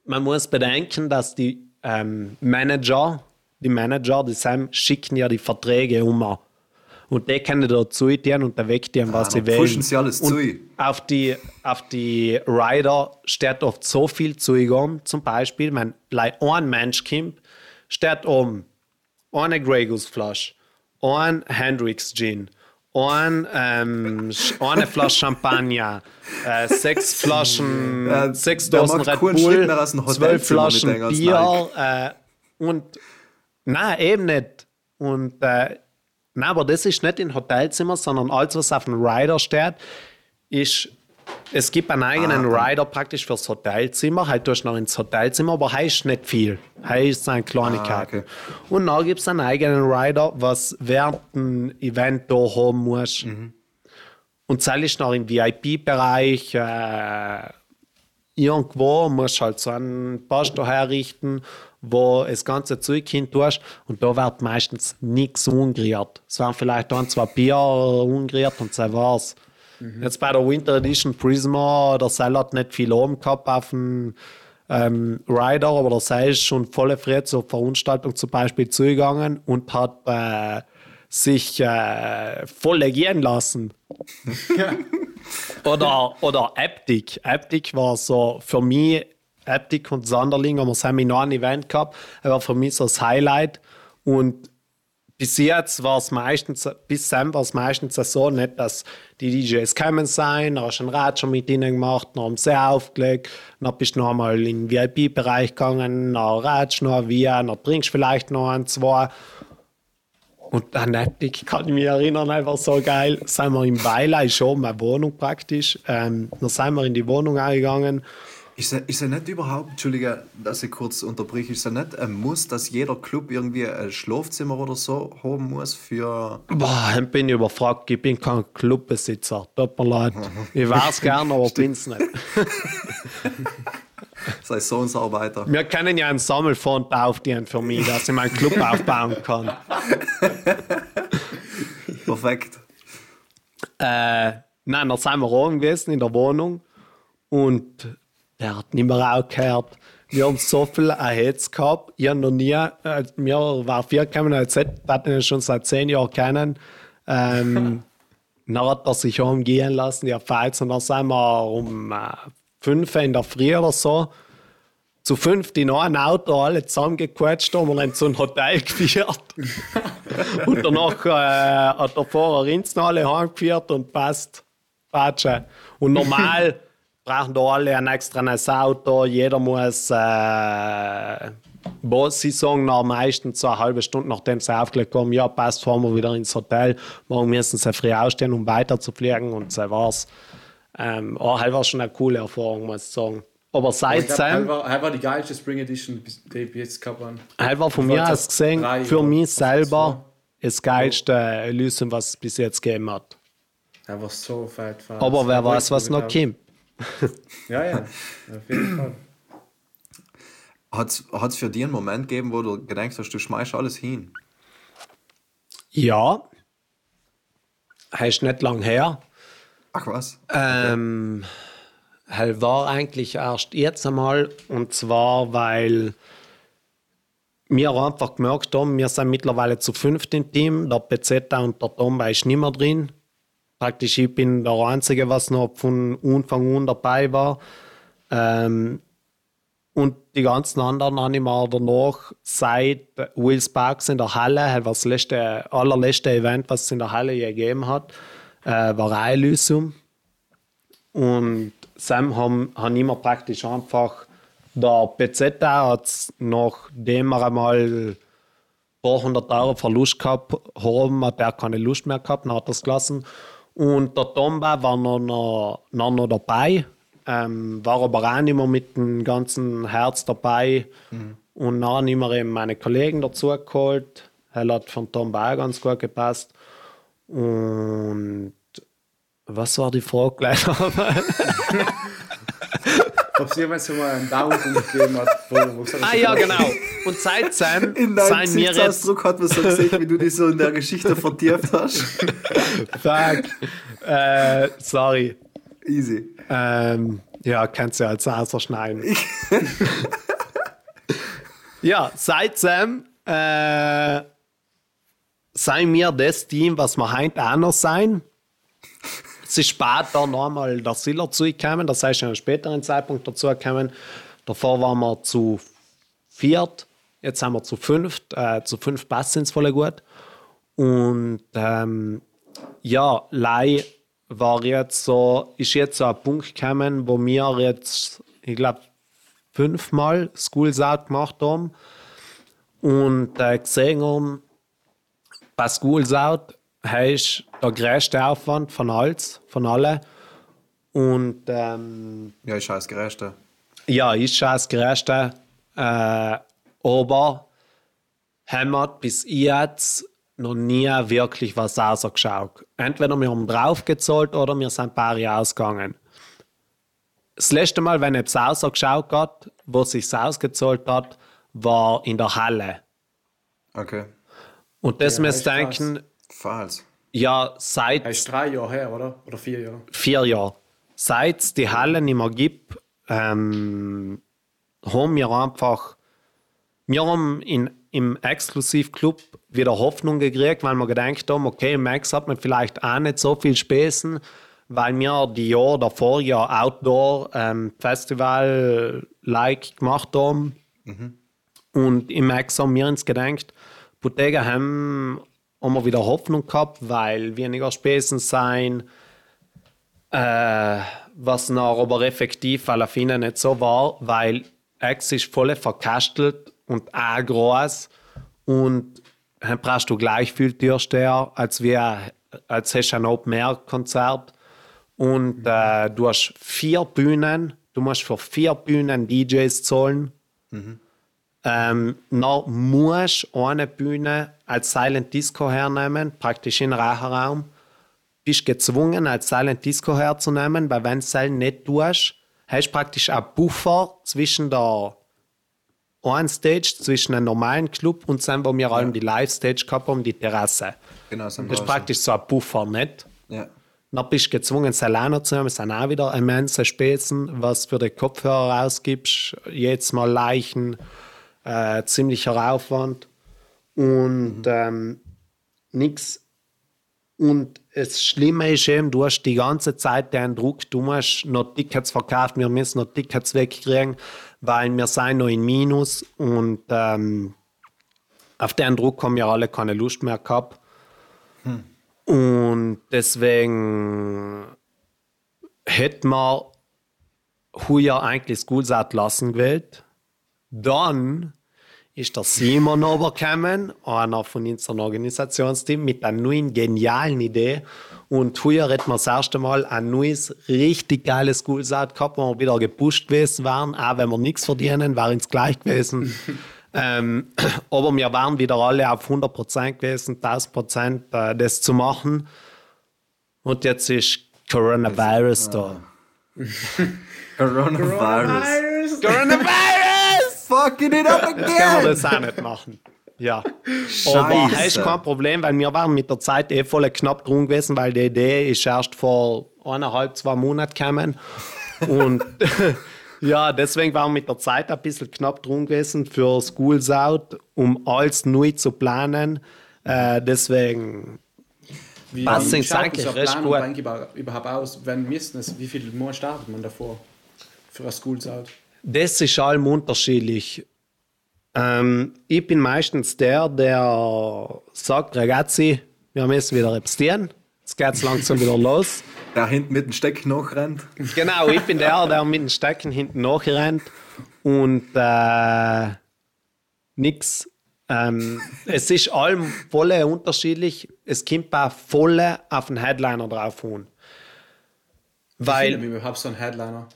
man muss bedenken, dass die ähm, Manager, die Manager, die Sam, schicken ja die Verträge um. Und die können dazu tun und da weckt die, was Ah, sie wollen. pushen sie alles und zu. Auf die, auf die Rider steht oft so viel zugegangen, zum Beispiel, wenn ein Mensch kommt, steht um eine Grey Goose Flasche, ein Hendrix Gin, ein, ähm, eine Flasche Champagner, äh, sechs Flaschen, Ja, sechs Dosen Red Bull, zwölf Flaschen Bier äh, und nein, eben nicht. Und äh, nein, aber das ist nicht in Hotelzimmer, sondern alles, was auf dem Rider steht, ist es gibt einen eigenen Ah, Rider praktisch fürs Hotelzimmer. Halt du noch ins Hotelzimmer, aber heißt nicht viel. Heißt eine Kleinigkeit. Ah, okay. Und dann gibt es einen eigenen Rider, was während dem Event da haben muss. Mhm. Und das ist noch im VIP-Bereich. Äh, irgendwo musst du halt so einen Pastor herrichten, wo das ganze Zeug hin tust. Und da wird meistens nichts ungeriert. Es werden vielleicht ein, zwei Bier ungeriert und das war's. Jetzt bei der Winter Edition Prisma, der Seil hat nicht viel oben gehabt auf dem ähm, Rider, aber der Seil ist schon volle Früh zur Veranstaltung zum Beispiel zugegangen und hat äh, sich äh, voll legieren lassen. oder, oder Aptic. Aptic war so für mich, Aptic und Sanderling haben wir zusammen in einem Event gehabt. Er war für mich so das Highlight. Und bis jetzt war es meistens, bis dann war es meistens so nicht, dass die DJs kommen sein, dann hast du einen Rad schon mit ihnen gemacht, dann haben sie aufgelegt, dann bist du noch einmal in den VIP-Bereich gegangen, dann du noch wie, dann trinkst du vielleicht noch ein, zwei. Und an Epic kann ich mich erinnern, einfach so geil. Sind wir im Weiler, ist oben eine Wohnung praktisch. Ähm, dann sind wir in die Wohnung eingegangen. Ist er, ist er nicht überhaupt, Entschuldige, dass ich kurz unterbreche, ist er nicht ein Muss, dass jeder Club irgendwie ein Schlafzimmer oder so haben muss für. Boah, dann bin ich überfragt. Ich bin kein Clubbesitzer. Tut mir leid. Ich weiß gern, aber bin's nicht. sei Sohnsarbeiter? Wir können ja einen Sammelfond aufdienen für mich, dass ich meinen Club aufbauen kann. Perfekt. Äh, nein, da sind wir oben gewesen in der Wohnung und der hat nicht mehr aufgehört. Wir haben so viel Erhetz gehabt. Ich habe noch nie, äh, mir war vier gekommen, als hätte ihn schon seit zehn Jahren kennen. Ähm, dann hat er sich umgehen lassen, die Fights, und dann sind wir um äh, fünf in der Früh oder so zu fünft in einem Auto alle zusammengequetscht haben und dann zu einem Hotel geführt. und danach äh, hat der Fahrer uns alle heimgeführt und passt. Patsche. Und normal brauchen da alle ein extra neues Auto. Jeder muss, äh, was sie sagen, nach meistens so eine halbe Stunde, nachdem sie aufgelegt haben, ja, passt, fahren wir wieder ins Hotel. Morgen müssen sie früh ausstehen, um weiter zu fliegen und so war's. Ähm, oh, das war schon eine coole Erfahrung, muss ich sagen. Aber Ich seit glaub, er Sam, war, war die geilste Spring Edition, die ich jetzt gehabt habe. halt war von mir aus gesehen, für mich selber das geilste Elysium, was es bis jetzt gegeben hat. Er war so fett. Aber wer Er weiß, was noch kommt. Ja, ja, auf jeden Fall. Hat es für dich einen Moment gegeben, wo du gedacht hast, du schmeißt alles hin? Ja, heißt nicht lang her. Ach was? Ähm, halt war eigentlich erst jetzt einmal und zwar, weil wir einfach gemerkt haben, wir sind mittlerweile zu fünft im Team. Der Pezzetta und der Tomba ist nicht mehr drin. Praktisch ich bin der Einzige, was noch von Anfang an dabei war. Ähm, und die ganzen anderen habe ich danach seit Wills Parks in der Halle, das letzte, allerletzte Event, was es in der Halle je gegeben hat, äh, war Elysium. Und Sam haben, haben immer praktisch einfach der PZ hat nachdem er einmal ein paar hundert Euro Verlust gehabt haben, hat er keine Lust mehr gehabt, dann hat es gelassen. Und der Tomba war noch, noch, noch, noch dabei, ähm, war aber auch nicht mehr mit dem ganzen Herz dabei. Und dann haben wir eben meine Kollegen dazu geholt. Er hat von Tomba auch ganz gut gepasst. Und was war die Frage gleich nochmal? Ob sie jemals so mal einen Downpunkt gegeben hat, wo, wo gesagt ah ja, genau. Und seit Sam In deinem jetzt Gesichtsausdruck hat man so gesehen, wie du dich so in der Geschichte vertieft hast. Fuck. äh, sorry. Easy. Ähm, ja, kannst du ja als ausschneiden. ja, seit Sam äh, seien wir das Team, was wir heute auch noch sein. Ist später nochmal der Siller zugekommen, das heißt, an einem späteren Zeitpunkt dazu gekommen. Davor waren wir zu viert, jetzt sind wir zu fünft. Äh, zu fünf passt es voll gut. Und ähm, ja, Lei war jetzt so, ist jetzt so ein Punkt gekommen, wo wir jetzt, ich glaube, fünfmal Schools Out gemacht haben und äh, gesehen haben, bei Schools Out heißt der größte Aufwand von alles, von allen. Und ähm, Ja, ist scheiß Gerechte. ja, ist das Größte. Äh, aber haben wir bis jetzt noch nie wirklich was rausgeschaut. Entweder wir haben draufgezahlt oder wir sind ein paar Jahre ausgegangen. Das letzte Mal, wenn etwas rausgeschaut hat, wo es sich ausgezahlt hat, war in der Halle. Okay. Und das Ja, müsst ihr ist krass. denken, Falls. ja, seit Das ist drei Jahre her, oder? Oder vier Jahre. vier Jahren. Seit es die Halle nicht mehr gibt, ähm, haben wir einfach, wir haben in, im Exklusivclub wieder Hoffnung gekriegt, weil wir gedacht haben, okay, im Max hat man vielleicht auch nicht so viel Späßen, weil wir die Jahr davor ja Outdoor ähm, gemacht haben. Und im Max haben wir uns gedacht, Bottega haben, haben wir wieder Hoffnung gehabt, weil weniger Späßen sein, äh, was noch aber effektiv alle finden nicht so war, weil X ist voll verkastelt und auch groß und dann brauchst du gleich viel Türsteher, als wir als hast du ein Open Air Konzert und äh, du hast vier Bühnen, du musst für vier Bühnen DJs zahlen. Ähm, noch musst du eine Bühne als Silent Disco hernehmen, praktisch in Raum bist gezwungen, als Silent Disco herzunehmen, weil wenn du es nicht tust, hast du praktisch einen Buffer zwischen der einen Stage, zwischen einem normalen Club und dann, wo wir allem die Live-Stage gehabt haben, die Terrasse. Genau, Das ist praktisch so ein Buffer, nicht? Ja. Dann bist du gezwungen, es alleine zu nehmen. Es sind auch wieder immense Späßen, was für den Kopfhörer ausgibst. Jedes Mal Leichen, äh, ziemlicher Aufwand und ähm, nichts. Und das Schlimme ist eben, du hast die ganze Zeit den Druck, du musst noch Tickets verkaufen, wir müssen noch Tickets wegkriegen, weil wir sind noch in Minus und ähm, auf den Druck haben wir alle keine Lust mehr gehabt. Und deswegen hätten wir heuer eigentlich Gulsat lassen gewählt. Dann ist der Simon obergekommen, einer von unserem Organisationsteam, mit einer neuen genialen Idee. Und heuer hätten wir das erste Mal ein neues, richtig geiles Gulsat gehabt, wo wir wieder gepusht gewesen waren. Auch wenn wir nichts verdienen, war uns gleich gewesen. ähm, aber wir waren wieder alle auf 100% gewesen, 1000% äh, das zu machen. Und jetzt ist Coronavirus da. Coronavirus. Coronavirus! Fucking it up Können wir again! das auch nicht machen. Ja. Aber das ist kein Problem, weil wir waren mit der Zeit eh voll knapp drum gewesen, weil die Idee ist erst vor eineinhalb, zwei Monaten gekommen. Und ja, deswegen waren wir mit der Zeit ein bisschen knapp drum gewesen für Schools Out, um alles neu zu planen. Äh, deswegen Wie, wie ins schaut recht Planung gut. eigentlich über- überhaupt aus? Wenn müssen es, wie viel Monate startet man davor? Für ein Schools Out? Das ist allem unterschiedlich. Ähm, ich bin meistens der, der sagt, ragazzi, wir müssen wieder repstieren. Jetzt geht es langsam wieder los. Der hinten mit dem Steck noch rennt. Genau, ich bin der, der mit den Stecken hinten nachrennt und äh, nix. Ähm, es ist allem voll unterschiedlich. Es kommt auch voll auf den Headliner drauf an. Weil, wie überhaupt so ein Headliner?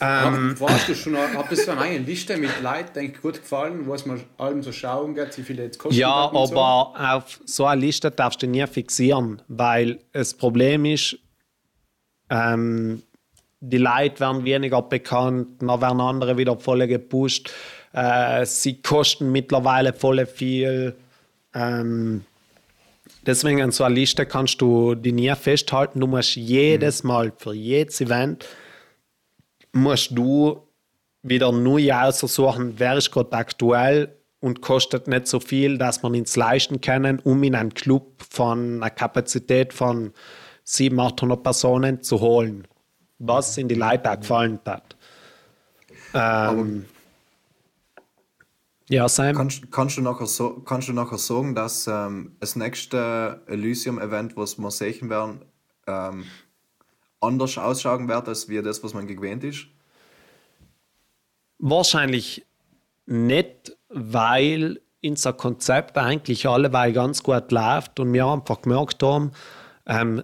Ähm, Warst du schon, ihr so eine Liste mit Leuten, die gut gefallen, wo es mal allem so schauen geht, wie viele jetzt kosten? Ja, und so? aber auf so eine Liste darfst du nie fixieren, weil das Problem ist, ähm, die Leute werden weniger bekannt, dann werden andere wieder voll gepusht. Äh, sie kosten mittlerweile voll viel. Ähm, deswegen an so einer Liste kannst du die nie festhalten. Du musst jedes Mal für jedes Event musst du wieder neu aussuchen, wer ist gerade aktuell und kostet nicht so viel, dass man ins leisten können, um in einen Club von einer Kapazität von 700, 800 Personen zu holen. Was in die Leute auch gefallen hat. Ähm, ja, Sam. Kannst, kannst, du nachher so, kannst du nachher sagen, dass ähm, das nächste Elysium-Event, was wir sehen werden, ähm, anders ausschauen wird, als wie das, was man gewöhnt ist? Wahrscheinlich nicht, weil unser Konzept eigentlich alleweil ganz gut läuft und wir einfach gemerkt haben, ähm,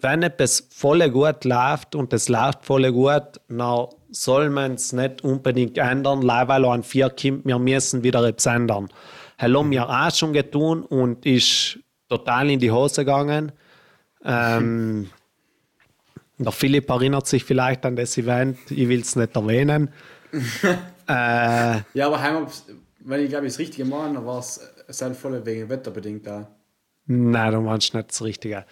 wenn etwas voll gut läuft und es läuft voll gut, dann soll man es nicht unbedingt ändern, weil an vier kommt, wir müssen wieder etwas ändern. Das haben wir auch schon getan und ist total in die Hose gegangen. Ähm, der Philipp erinnert sich vielleicht an das Event, ich will es nicht erwähnen. äh, ja, aber heim, wenn ich glaube, ich das Richtige meine, dann war es voll wegen wetterbedingt da. Nein, du meinst nicht das Richtige.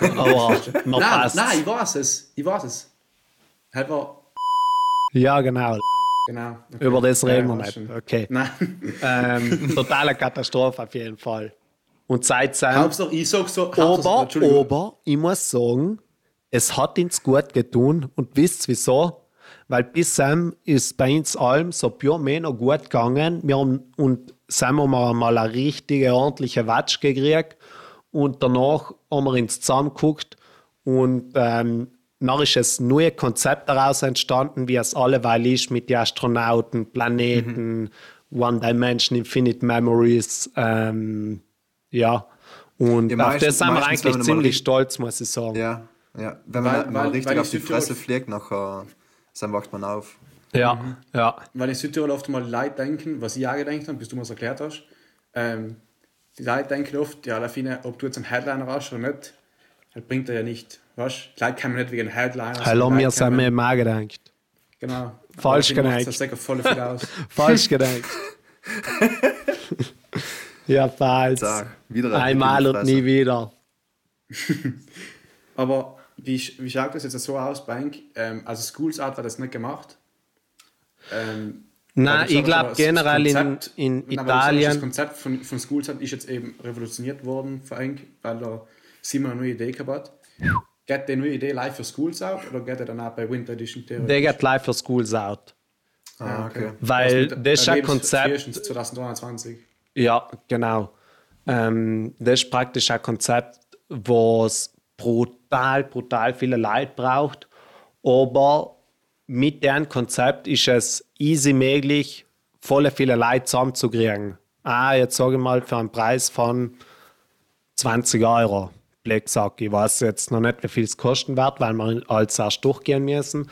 Aber man nein, passt. Nein, ich weiß es. Ich weiß es. Halt war. Ja, genau. Genau. Okay. Über das reden wir nicht. Okay. Nein. Ähm, totale Katastrophe auf jeden Fall. Und seitdem. Hauptsache, ich sag so. Aber, aber, ich muss sagen, es hat uns gut getan. Und wisst wieso? Weil bis Sam ist bei uns allem so pure Männer gut gegangen. Wir haben, und Sam haben wir mal eine richtige, ordentliche Watsch gekriegt. Und danach haben wir uns zusammengeguckt und ähm, dann ist ein neues Konzept daraus entstanden, wie es alleweil ist mit den Astronauten, Planeten, mhm. One Dimension, Infinite Memories. Ähm, ja, und ja, auf das sind wir eigentlich ziemlich stolz, muss ich sagen. Ja, ja. wenn man weil, mal richtig auf die Fresse fliegt, nachher dann wacht man auf. Ja, mhm. ja. Weil in Südtirol oft mal Leute denken, was ich auch gedacht habe, bis du mir das erklärt hast, ähm, die Leute denken oft, ja, Lafine, ob du jetzt einen Headliner hast oder nicht, das bringt er ja nicht. Weißt du? Leute kommen nicht wegen Headliner. Hallo, mir sind mir immer gedacht. Genau. Falsch gedacht. Das voll viel aus. Falsch gedacht. ja, falsch. Einmal und nie wieder. Aber wie, wie schaut das jetzt so aus, Bank? Ähm, also Schools Art hat das nicht gemacht. Ähm, Nein, ich glaube generell Konzept, in, in Italien. Das Konzept von, von Schools ist jetzt eben revolutioniert worden, weil da Simon eine neue Idee gehabt hat. Geht die neue Idee live für Schools out oder geht er dann auch bei Winter Edition Der geht live für Schools out. Ah, okay. Weil das ist ein Konzept. 2023. Ja, genau. Ähm, das ist praktisch ein Konzept, was brutal, brutal viele Leute braucht. Aber mit dem Konzept ist es easy möglich, voll viele Leute zusammenzukriegen. Ah, jetzt sage ich mal für einen Preis von 20 Euro. Blacksack. Ich weiß jetzt noch nicht, wie viel es kosten wird, weil wir als erst durchgehen müssen.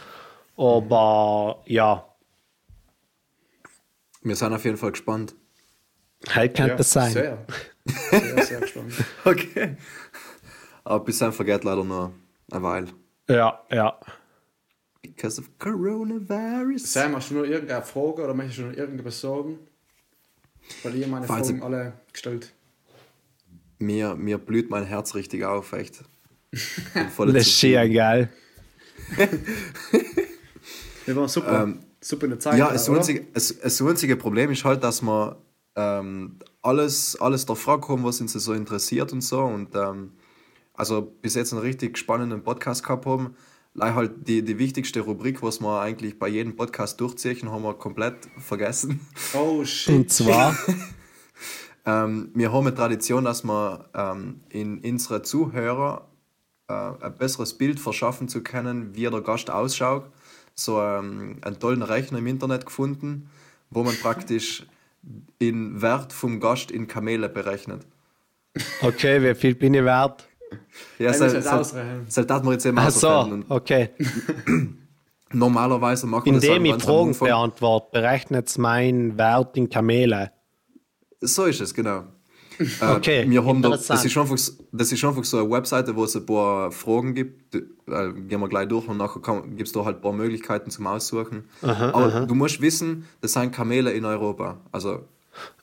Aber ja. Wir sind auf jeden Fall gespannt. Halt könnte ja, es sein. Sehr. Sehr, sehr gespannt. okay. Aber bis dann vergeht leider noch eine Weile. Ja, ja. Because of coronavirus. Sam, hast du noch irgendeine Frage oder möchtest du noch irgendwas sagen? Weil ihr meine Fragen alle gestellt. Mir, mir blüht mein Herz richtig auf, echt. das ist ja geil. Wir waren super, ähm, super in der Zeit. Ja, das einzige, das, das einzige Problem ist halt, dass wir ähm, alles, alles der Frage haben, was uns so interessiert und so. Und ähm, also bis jetzt einen richtig spannenden Podcast gehabt haben halt die, die wichtigste Rubrik, was wir eigentlich bei jedem Podcast durchziehen, haben wir komplett vergessen. Oh shit. Und zwar? ähm, wir haben eine Tradition, dass wir ähm, in unsere Zuhörer äh, ein besseres Bild verschaffen zu können, wie der Gast ausschaut. So ähm, einen tollen Rechner im Internet gefunden, wo man praktisch den Wert vom Gast in Kamele berechnet. Okay, wie viel bin ich wert? Ja, soll, soll, soll das wir jetzt eben Ach so, okay. Normalerweise machen wir das Indem ich Fragen beantworte, berechnet es meinen Wert in Kamele. So ist es, genau. Okay, äh, wir haben da, das, ist einfach, das ist einfach so eine Webseite, wo es ein paar Fragen gibt. Äh, gehen wir gleich durch und nachher gibt es da halt ein paar Möglichkeiten zum Aussuchen. Aha, Aber aha. du musst wissen, das sind Kamele in Europa. Also,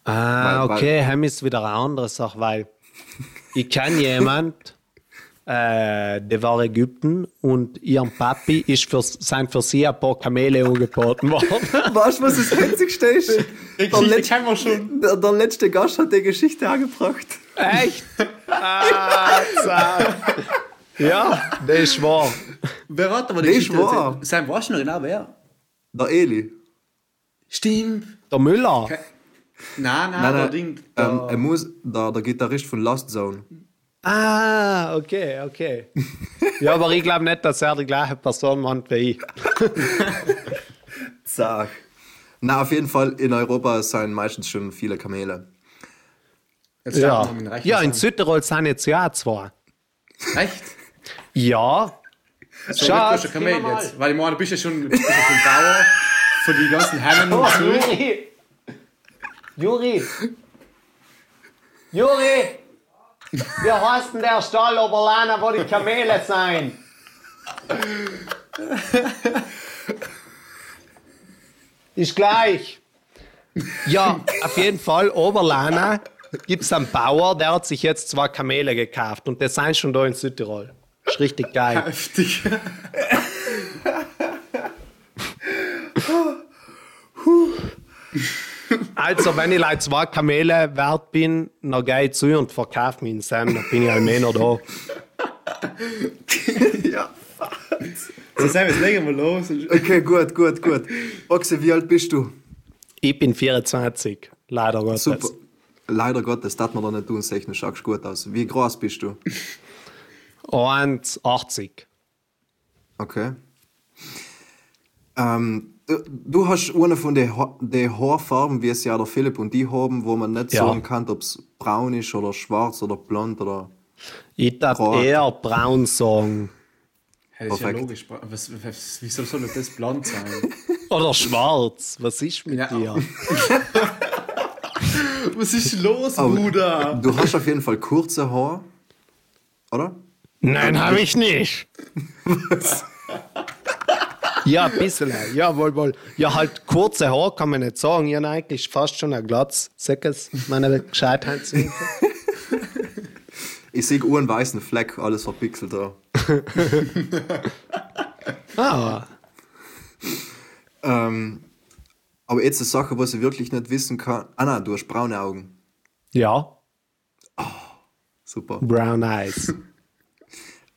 ah, weil, okay, weil, ist wieder eine andere Sache, weil ich kenne jemand, äh, der war Ägypten und ihrem Papi ist für, sind für sie ein paar Kamele angeboten worden. Weißt du, was das Einzigste ist? Der, kennen wir schon. der, der letzte Gast hat die Geschichte angebracht. Echt? Ah. Ja, das ist wahr. Wer hat aber die Das ist Geschichte wahr. erzählt? Sein weißt du noch genau wer? Der Eli. Stimmt. Der Müller. Nein, nein, Nein, der nein, Ding. ähm, Der, er muss, der, der Gitarrist von Lost Zone. Ah, okay, okay. Ja, aber ich glaube nicht, dass er die gleiche Person meint wie ich. Zack. Na, auf jeden Fall, in Europa sind meistens schon viele Kamele. jetzt Ja, ja in. Südtirol sind jetzt ja zwei. Echt? Ja. So, Schau, du ein Kamel jetzt. Weil ich meine, du bist ja schon, bist ja schon Bauer von den ganzen Hennen und so. Juri! Juri! Juri! Wie heißt denn der Stall Oberlana, wo die Kamele sein? Ist gleich. Ja, auf jeden Fall, Oberlana gibt es einen Bauer, der hat sich jetzt zwei Kamele gekauft und das sind schon da in Südtirol. Ist richtig geil. Heftig. Also, wenn ich like zwei Kamele wert bin, dann gehe ich zu und verkaufe mich in Sam, dann bin ich halt mehr noch da. ja. So, Sam, jetzt legen wir los. Okay, gut, gut, gut. Boxe, wie alt bist du? Ich bin 24, leider Gottes. Super. Leider Gottes, das man da nicht tun, technisch schaust gut aus. Wie groß bist du? 1,80. Okay. Ähm, du, du hast eine von den Ha- den Haarfarben, wie es ja der Philipp und die haben, wo man nicht Ja. sagen kann, ob es braun ist oder schwarz oder blond oder. Ich darf eher braun sagen. Ja, das ist ja logisch. Was, was, wieso soll das blond sein? Oder schwarz. Was ist mit Ja. dir? Was ist los, Aber Bruder? Du hast auf jeden Fall kurze Haare, oder? Nein, habe ich nicht. ja, ein bisschen. Ja, wohl, wohl. Ja, halt kurze Haare kann man nicht sagen. Ich habe eigentlich fast schon ein Glatz. Sag es, meine Gescheitheit zu Ich sehe einen weißen Fleck, alles verpixelt da. Ah, Ähm, aber jetzt eine Sache, was ich wirklich nicht wissen kann. Ah nein, du hast braune Augen. ja, Super. brown eyes.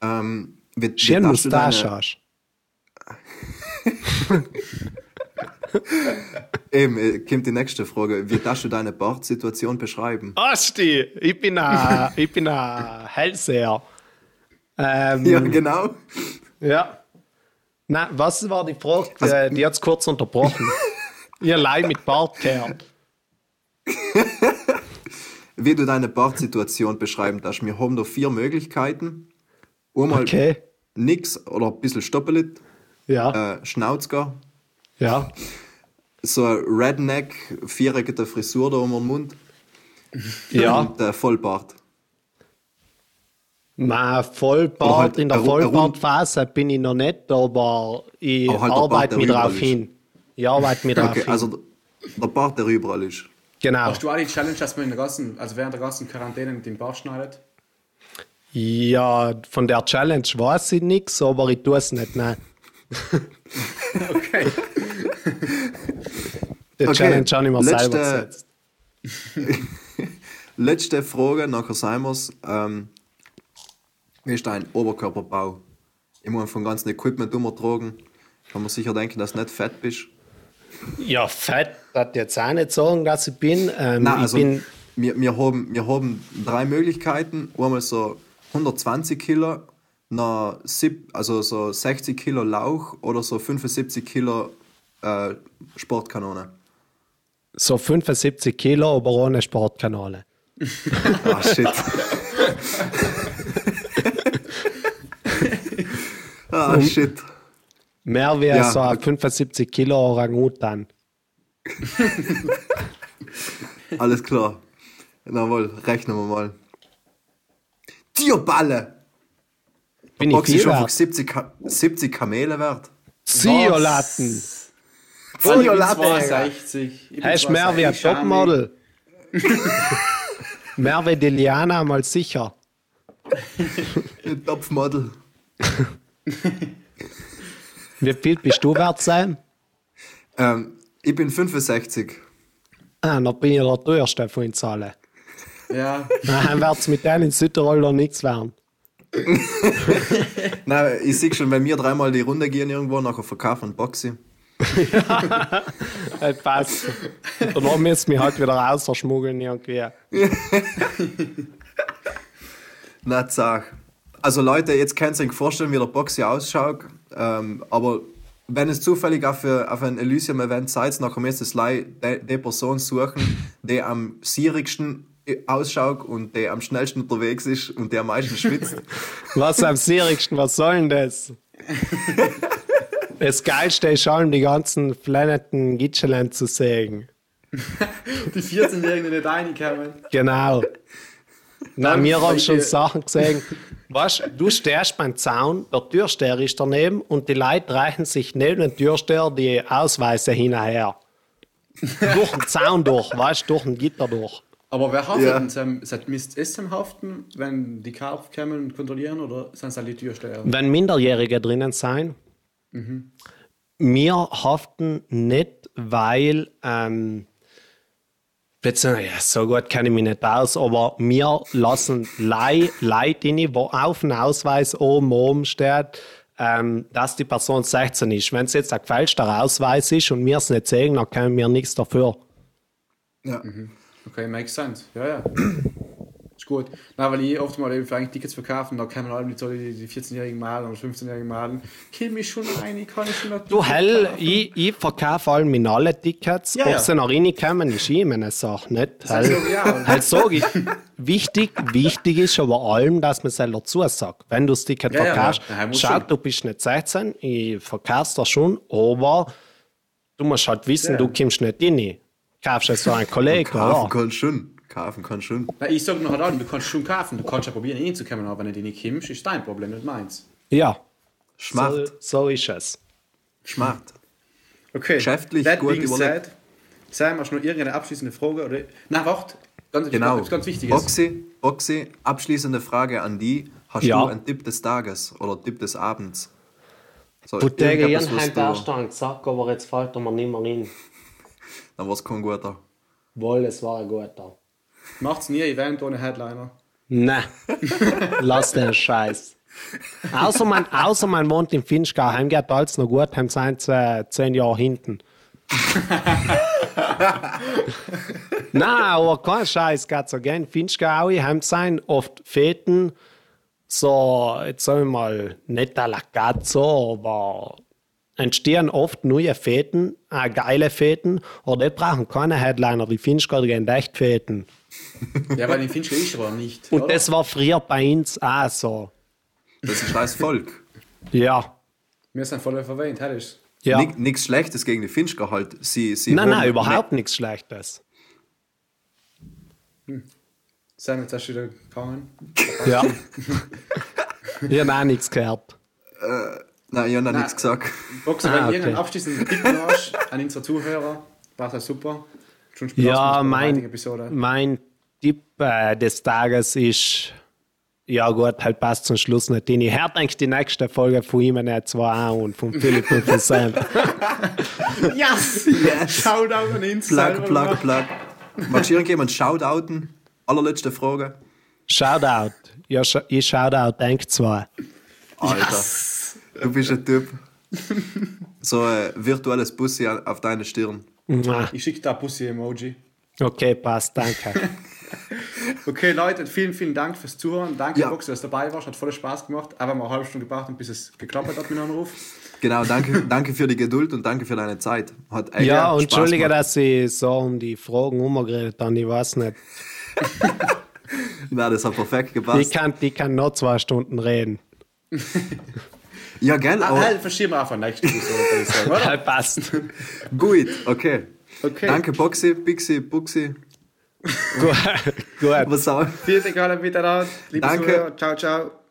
Ähm, wie, Schön Mustache deine- hast. Eben, äh, kommt die nächste Frage. Wie darfst du deine Bartsituation beschreiben? Asti, ich bin ein, ich bin ein Hellseher. Ähm, Ja, genau. Ja. Na, was war die Frage? Also- die hat es kurz unterbrochen. Ihr Leih mit Bart gehört. Wie du deine Bartsituation beschreiben darfst. Wir haben da vier Möglichkeiten. Einmal Okay. nix oder ein bisschen Stoppelit, Ja. äh, Schnauzger, Ja. so ein Redneck, viereckige Frisur da um den Mund Ja. und äh, Vollbart. Mein Vollbart, halt in der Vollbartphase bin ich noch nicht, aber ich Aber halt arbeite mich drauf ist. hin. Ich arbeite mich drauf Okay, hin. also der- der Bart, der überall ist. genau. Hast du auch die Challenge, dass man in der ganzen, also während der ganzen Quarantäne mit dem Bart schneidet? Ja, von der Challenge weiß ich nichts, aber ich tue es nicht. Nein. Okay. Die Okay, Challenge ich mir letzte- selber gesetzt. Letzte Frage, nachher sein. Ähm, wie ist dein Oberkörperbau? Ich meine, vom ganzen Equipment umgetragen. Kann man sicher denken, dass du nicht fett bist. Ja, fett, das jetzt auch nicht sagen, dass ich bin. Ähm, Nein, also ich bin wir, wir, haben, wir haben drei Möglichkeiten. Einmal so 120 Kilo, na, sieb, also so 60 Kilo Lauch oder so 75 Kilo äh, Sportkanone. so 75 Kilo, aber ohne Sportkanale. Ah, shit. ah, shit. Mehr wie Ja, so okay. 75 Kilo Orangutan. Alles klar. Jawohl, rechnen wir mal. Tierballe! Bin ich ist viel einfach wert? 70, Ka 70 Kamele wert. 62. Ich bin Hast mehr wie ein 62, schau mich. Topmodel. mehr wie die Liana mal sicher. Ein Topfmodel. Wie viel bist du wert sein? Ähm, ich bin 65. Ah, dann bin ich der teuerste von uns allen. Ja, Dann wird es mit denen in Südtirol noch nichts werden. Nein, ich sehe schon, wenn wir dreimal die Runde gehen irgendwo, nachher verkaufen und Boxy. Das passt. Danach müssen wir halt wieder rausschmuggeln irgendwie. Na, sag. Also Leute, jetzt könnt ihr euch vorstellen, wie der Boxy ausschaut. Ähm, aber wenn es zufällig auf, auf ein Elysium-Event seid, dann müsst ihr die, die Person suchen, die am sierigsten ausschaut und die am schnellsten unterwegs ist und der am meisten schwitzt. Was am sierigsten, was soll denn das? Das Geilste ist schon, die ganzen Planeten Gitscheland zu sehen. die 14-Jährigen, die nicht reinkommen. Genau. Na, wir haben schon Sachen gesehen. Weißt du, stehst beim Zaun, der Türsteher ist daneben und die Leute reichen sich neben den Türsteher die Ausweise hinterher. durch den Zaun durch, weißt du, durch ein Gitter durch. Aber wer haftet Ja. denn? Sind Mist es zum Haften, wenn die Kauf kommen und kontrollieren oder sind es halt die Türsteher? Wenn Minderjährige drinnen sein, wir haften nicht, weil, ähm, beziehungsweise, ja, so gut kenne ich mich nicht aus, aber wir lassen Leute rein, wo auf dem Ausweis oben oben steht, ähm, dass die Person 16 ist. Wenn es jetzt ein gefälschter Ausweis ist und wir es nicht sehen, dann können wir nichts dafür. Ja. Okay, makes sense. Ja, ja. Ist gut. Nein, weil ich oft mal eben für eigentlich Tickets verkaufen, da kommen alle so die, die 14-jährigen Malen oder 15-jährigen Malen. Kill mich schon ein, ich kann nicht schon Du, hell, ich, ich verkaufe allem in alle Tickets. Ja, Ob ja. sie noch reinkommen, ist immer eine Sache. Nicht? Hell, so, ja. halt sage ich, wichtig, wichtig ist aber allem, dass man selber zusagt. Wenn du das Ticket Ja, verkaufst, ja, schau, du bist nicht 16, ich verkauf's dir schon, aber du musst halt wissen, du kommst nicht rein. Kaufst jetzt so einen Kollegen, Kaufen kann schon. Kaufen kann schon. Nein, ich sag noch dann, du kannst schon kaufen, du kannst ja probieren reinzukommen, aber wenn du nicht kommst, ist dein Problem, nicht meins. Ja, so, Schmacht. so ist es. Schmacht. Okay. Geschäftlich That gut being überlegt. said, Sam, hast du noch irgendeine abschließende Frage? Oder? Na, warte. Ganz, Genau. etwas ganz Wichtiges. Boxy, Boxy, abschließende Frage an die. Hast Ja. du einen Tipp des Tages oder Tipp des Abends? So, Bottega irgendetwas, Jan was hat erst gesagt, aber jetzt fällt er mir nicht mehr rein. Dann war es kein guter. Wohl, es war ein guter. Macht's nie ein Event ohne Headliner. Ne, lass den Scheiß. Außer man, außer man wohnt in Finchgau, heim geht alles noch gut, heim sind sie äh, zehn Jahre hinten. Na, aber kein Scheiß, geht so gern. Finchgau, heim sein oft Feten, so, jetzt sagen wir mal, nicht à la carte so, aber entstehen oft neue Feten, äh, geile Feten, oder die brauchen keine Headliner, die die gehen echt Feten. Ja, weil den Fincher ist aber nicht. Und oder? das war früher bei uns auch so. Das ist ein scheiß Volk. Ja. Wir sind voll verwähnt, hätte ich. Ja. Nik- Nichts Schlechtes gegen die Finchker halt. Sie, sie nein, nein, überhaupt nichts Schlechtes. Sam, jetzt hast du wieder gegangen. Ja. ich habe auch nichts gehört. Nein, ich habe noch nichts gesagt. Boxer, Ah, wenn okay. du irgendeinen abschließenden Tipp hast an unsere Zuhörer, war das super. Schon Spaß Ja, mein, heutigen Episode. mein Tipp äh, des Tages ist, ja gut, halt passt zum Schluss nicht hin. Ich hört eigentlich die nächste Folge von ihm nicht zwei an und von Philipp und von Sam. Yes! Shoutout an uns. Plug, plug, plug. Magst du irgendjemand shoutouten? Allerletzte Frage. Shoutout. Ja, ich Shoutout, denk zwei. Alter, du bist ein Typ. So ein virtuelles Bussi auf deine Stirn. Ich schicke da Pussy-Emoji. Okay, passt, danke. Okay, Leute, vielen, vielen Dank fürs Zuhören. Danke, Ja. Boxer, dass du dabei warst. Hat voll Spaß gemacht. Aber mal eine halbe Stunde gebraucht, bis es geklappt hat mit dem Anruf. Genau, danke, danke für die Geduld und danke für deine Zeit. Hat echt Ja, und Spaß entschuldige, gemacht. dass ich so um die Fragen umgeredet habe, ich weiß nicht. Nein, das hat perfekt Ich gepasst. kann, ich kann noch zwei Stunden reden. Ja, gell? Ah, halt, verschieben wir einfach nächste Episode, oder? passt. Gut, okay. Okay. Danke, Boxy, Bixi, Buxi. gut. gut. Was auch. Vielen Dank alle miteinander. Liebe Danke. Zuhörer, ciao, ciao.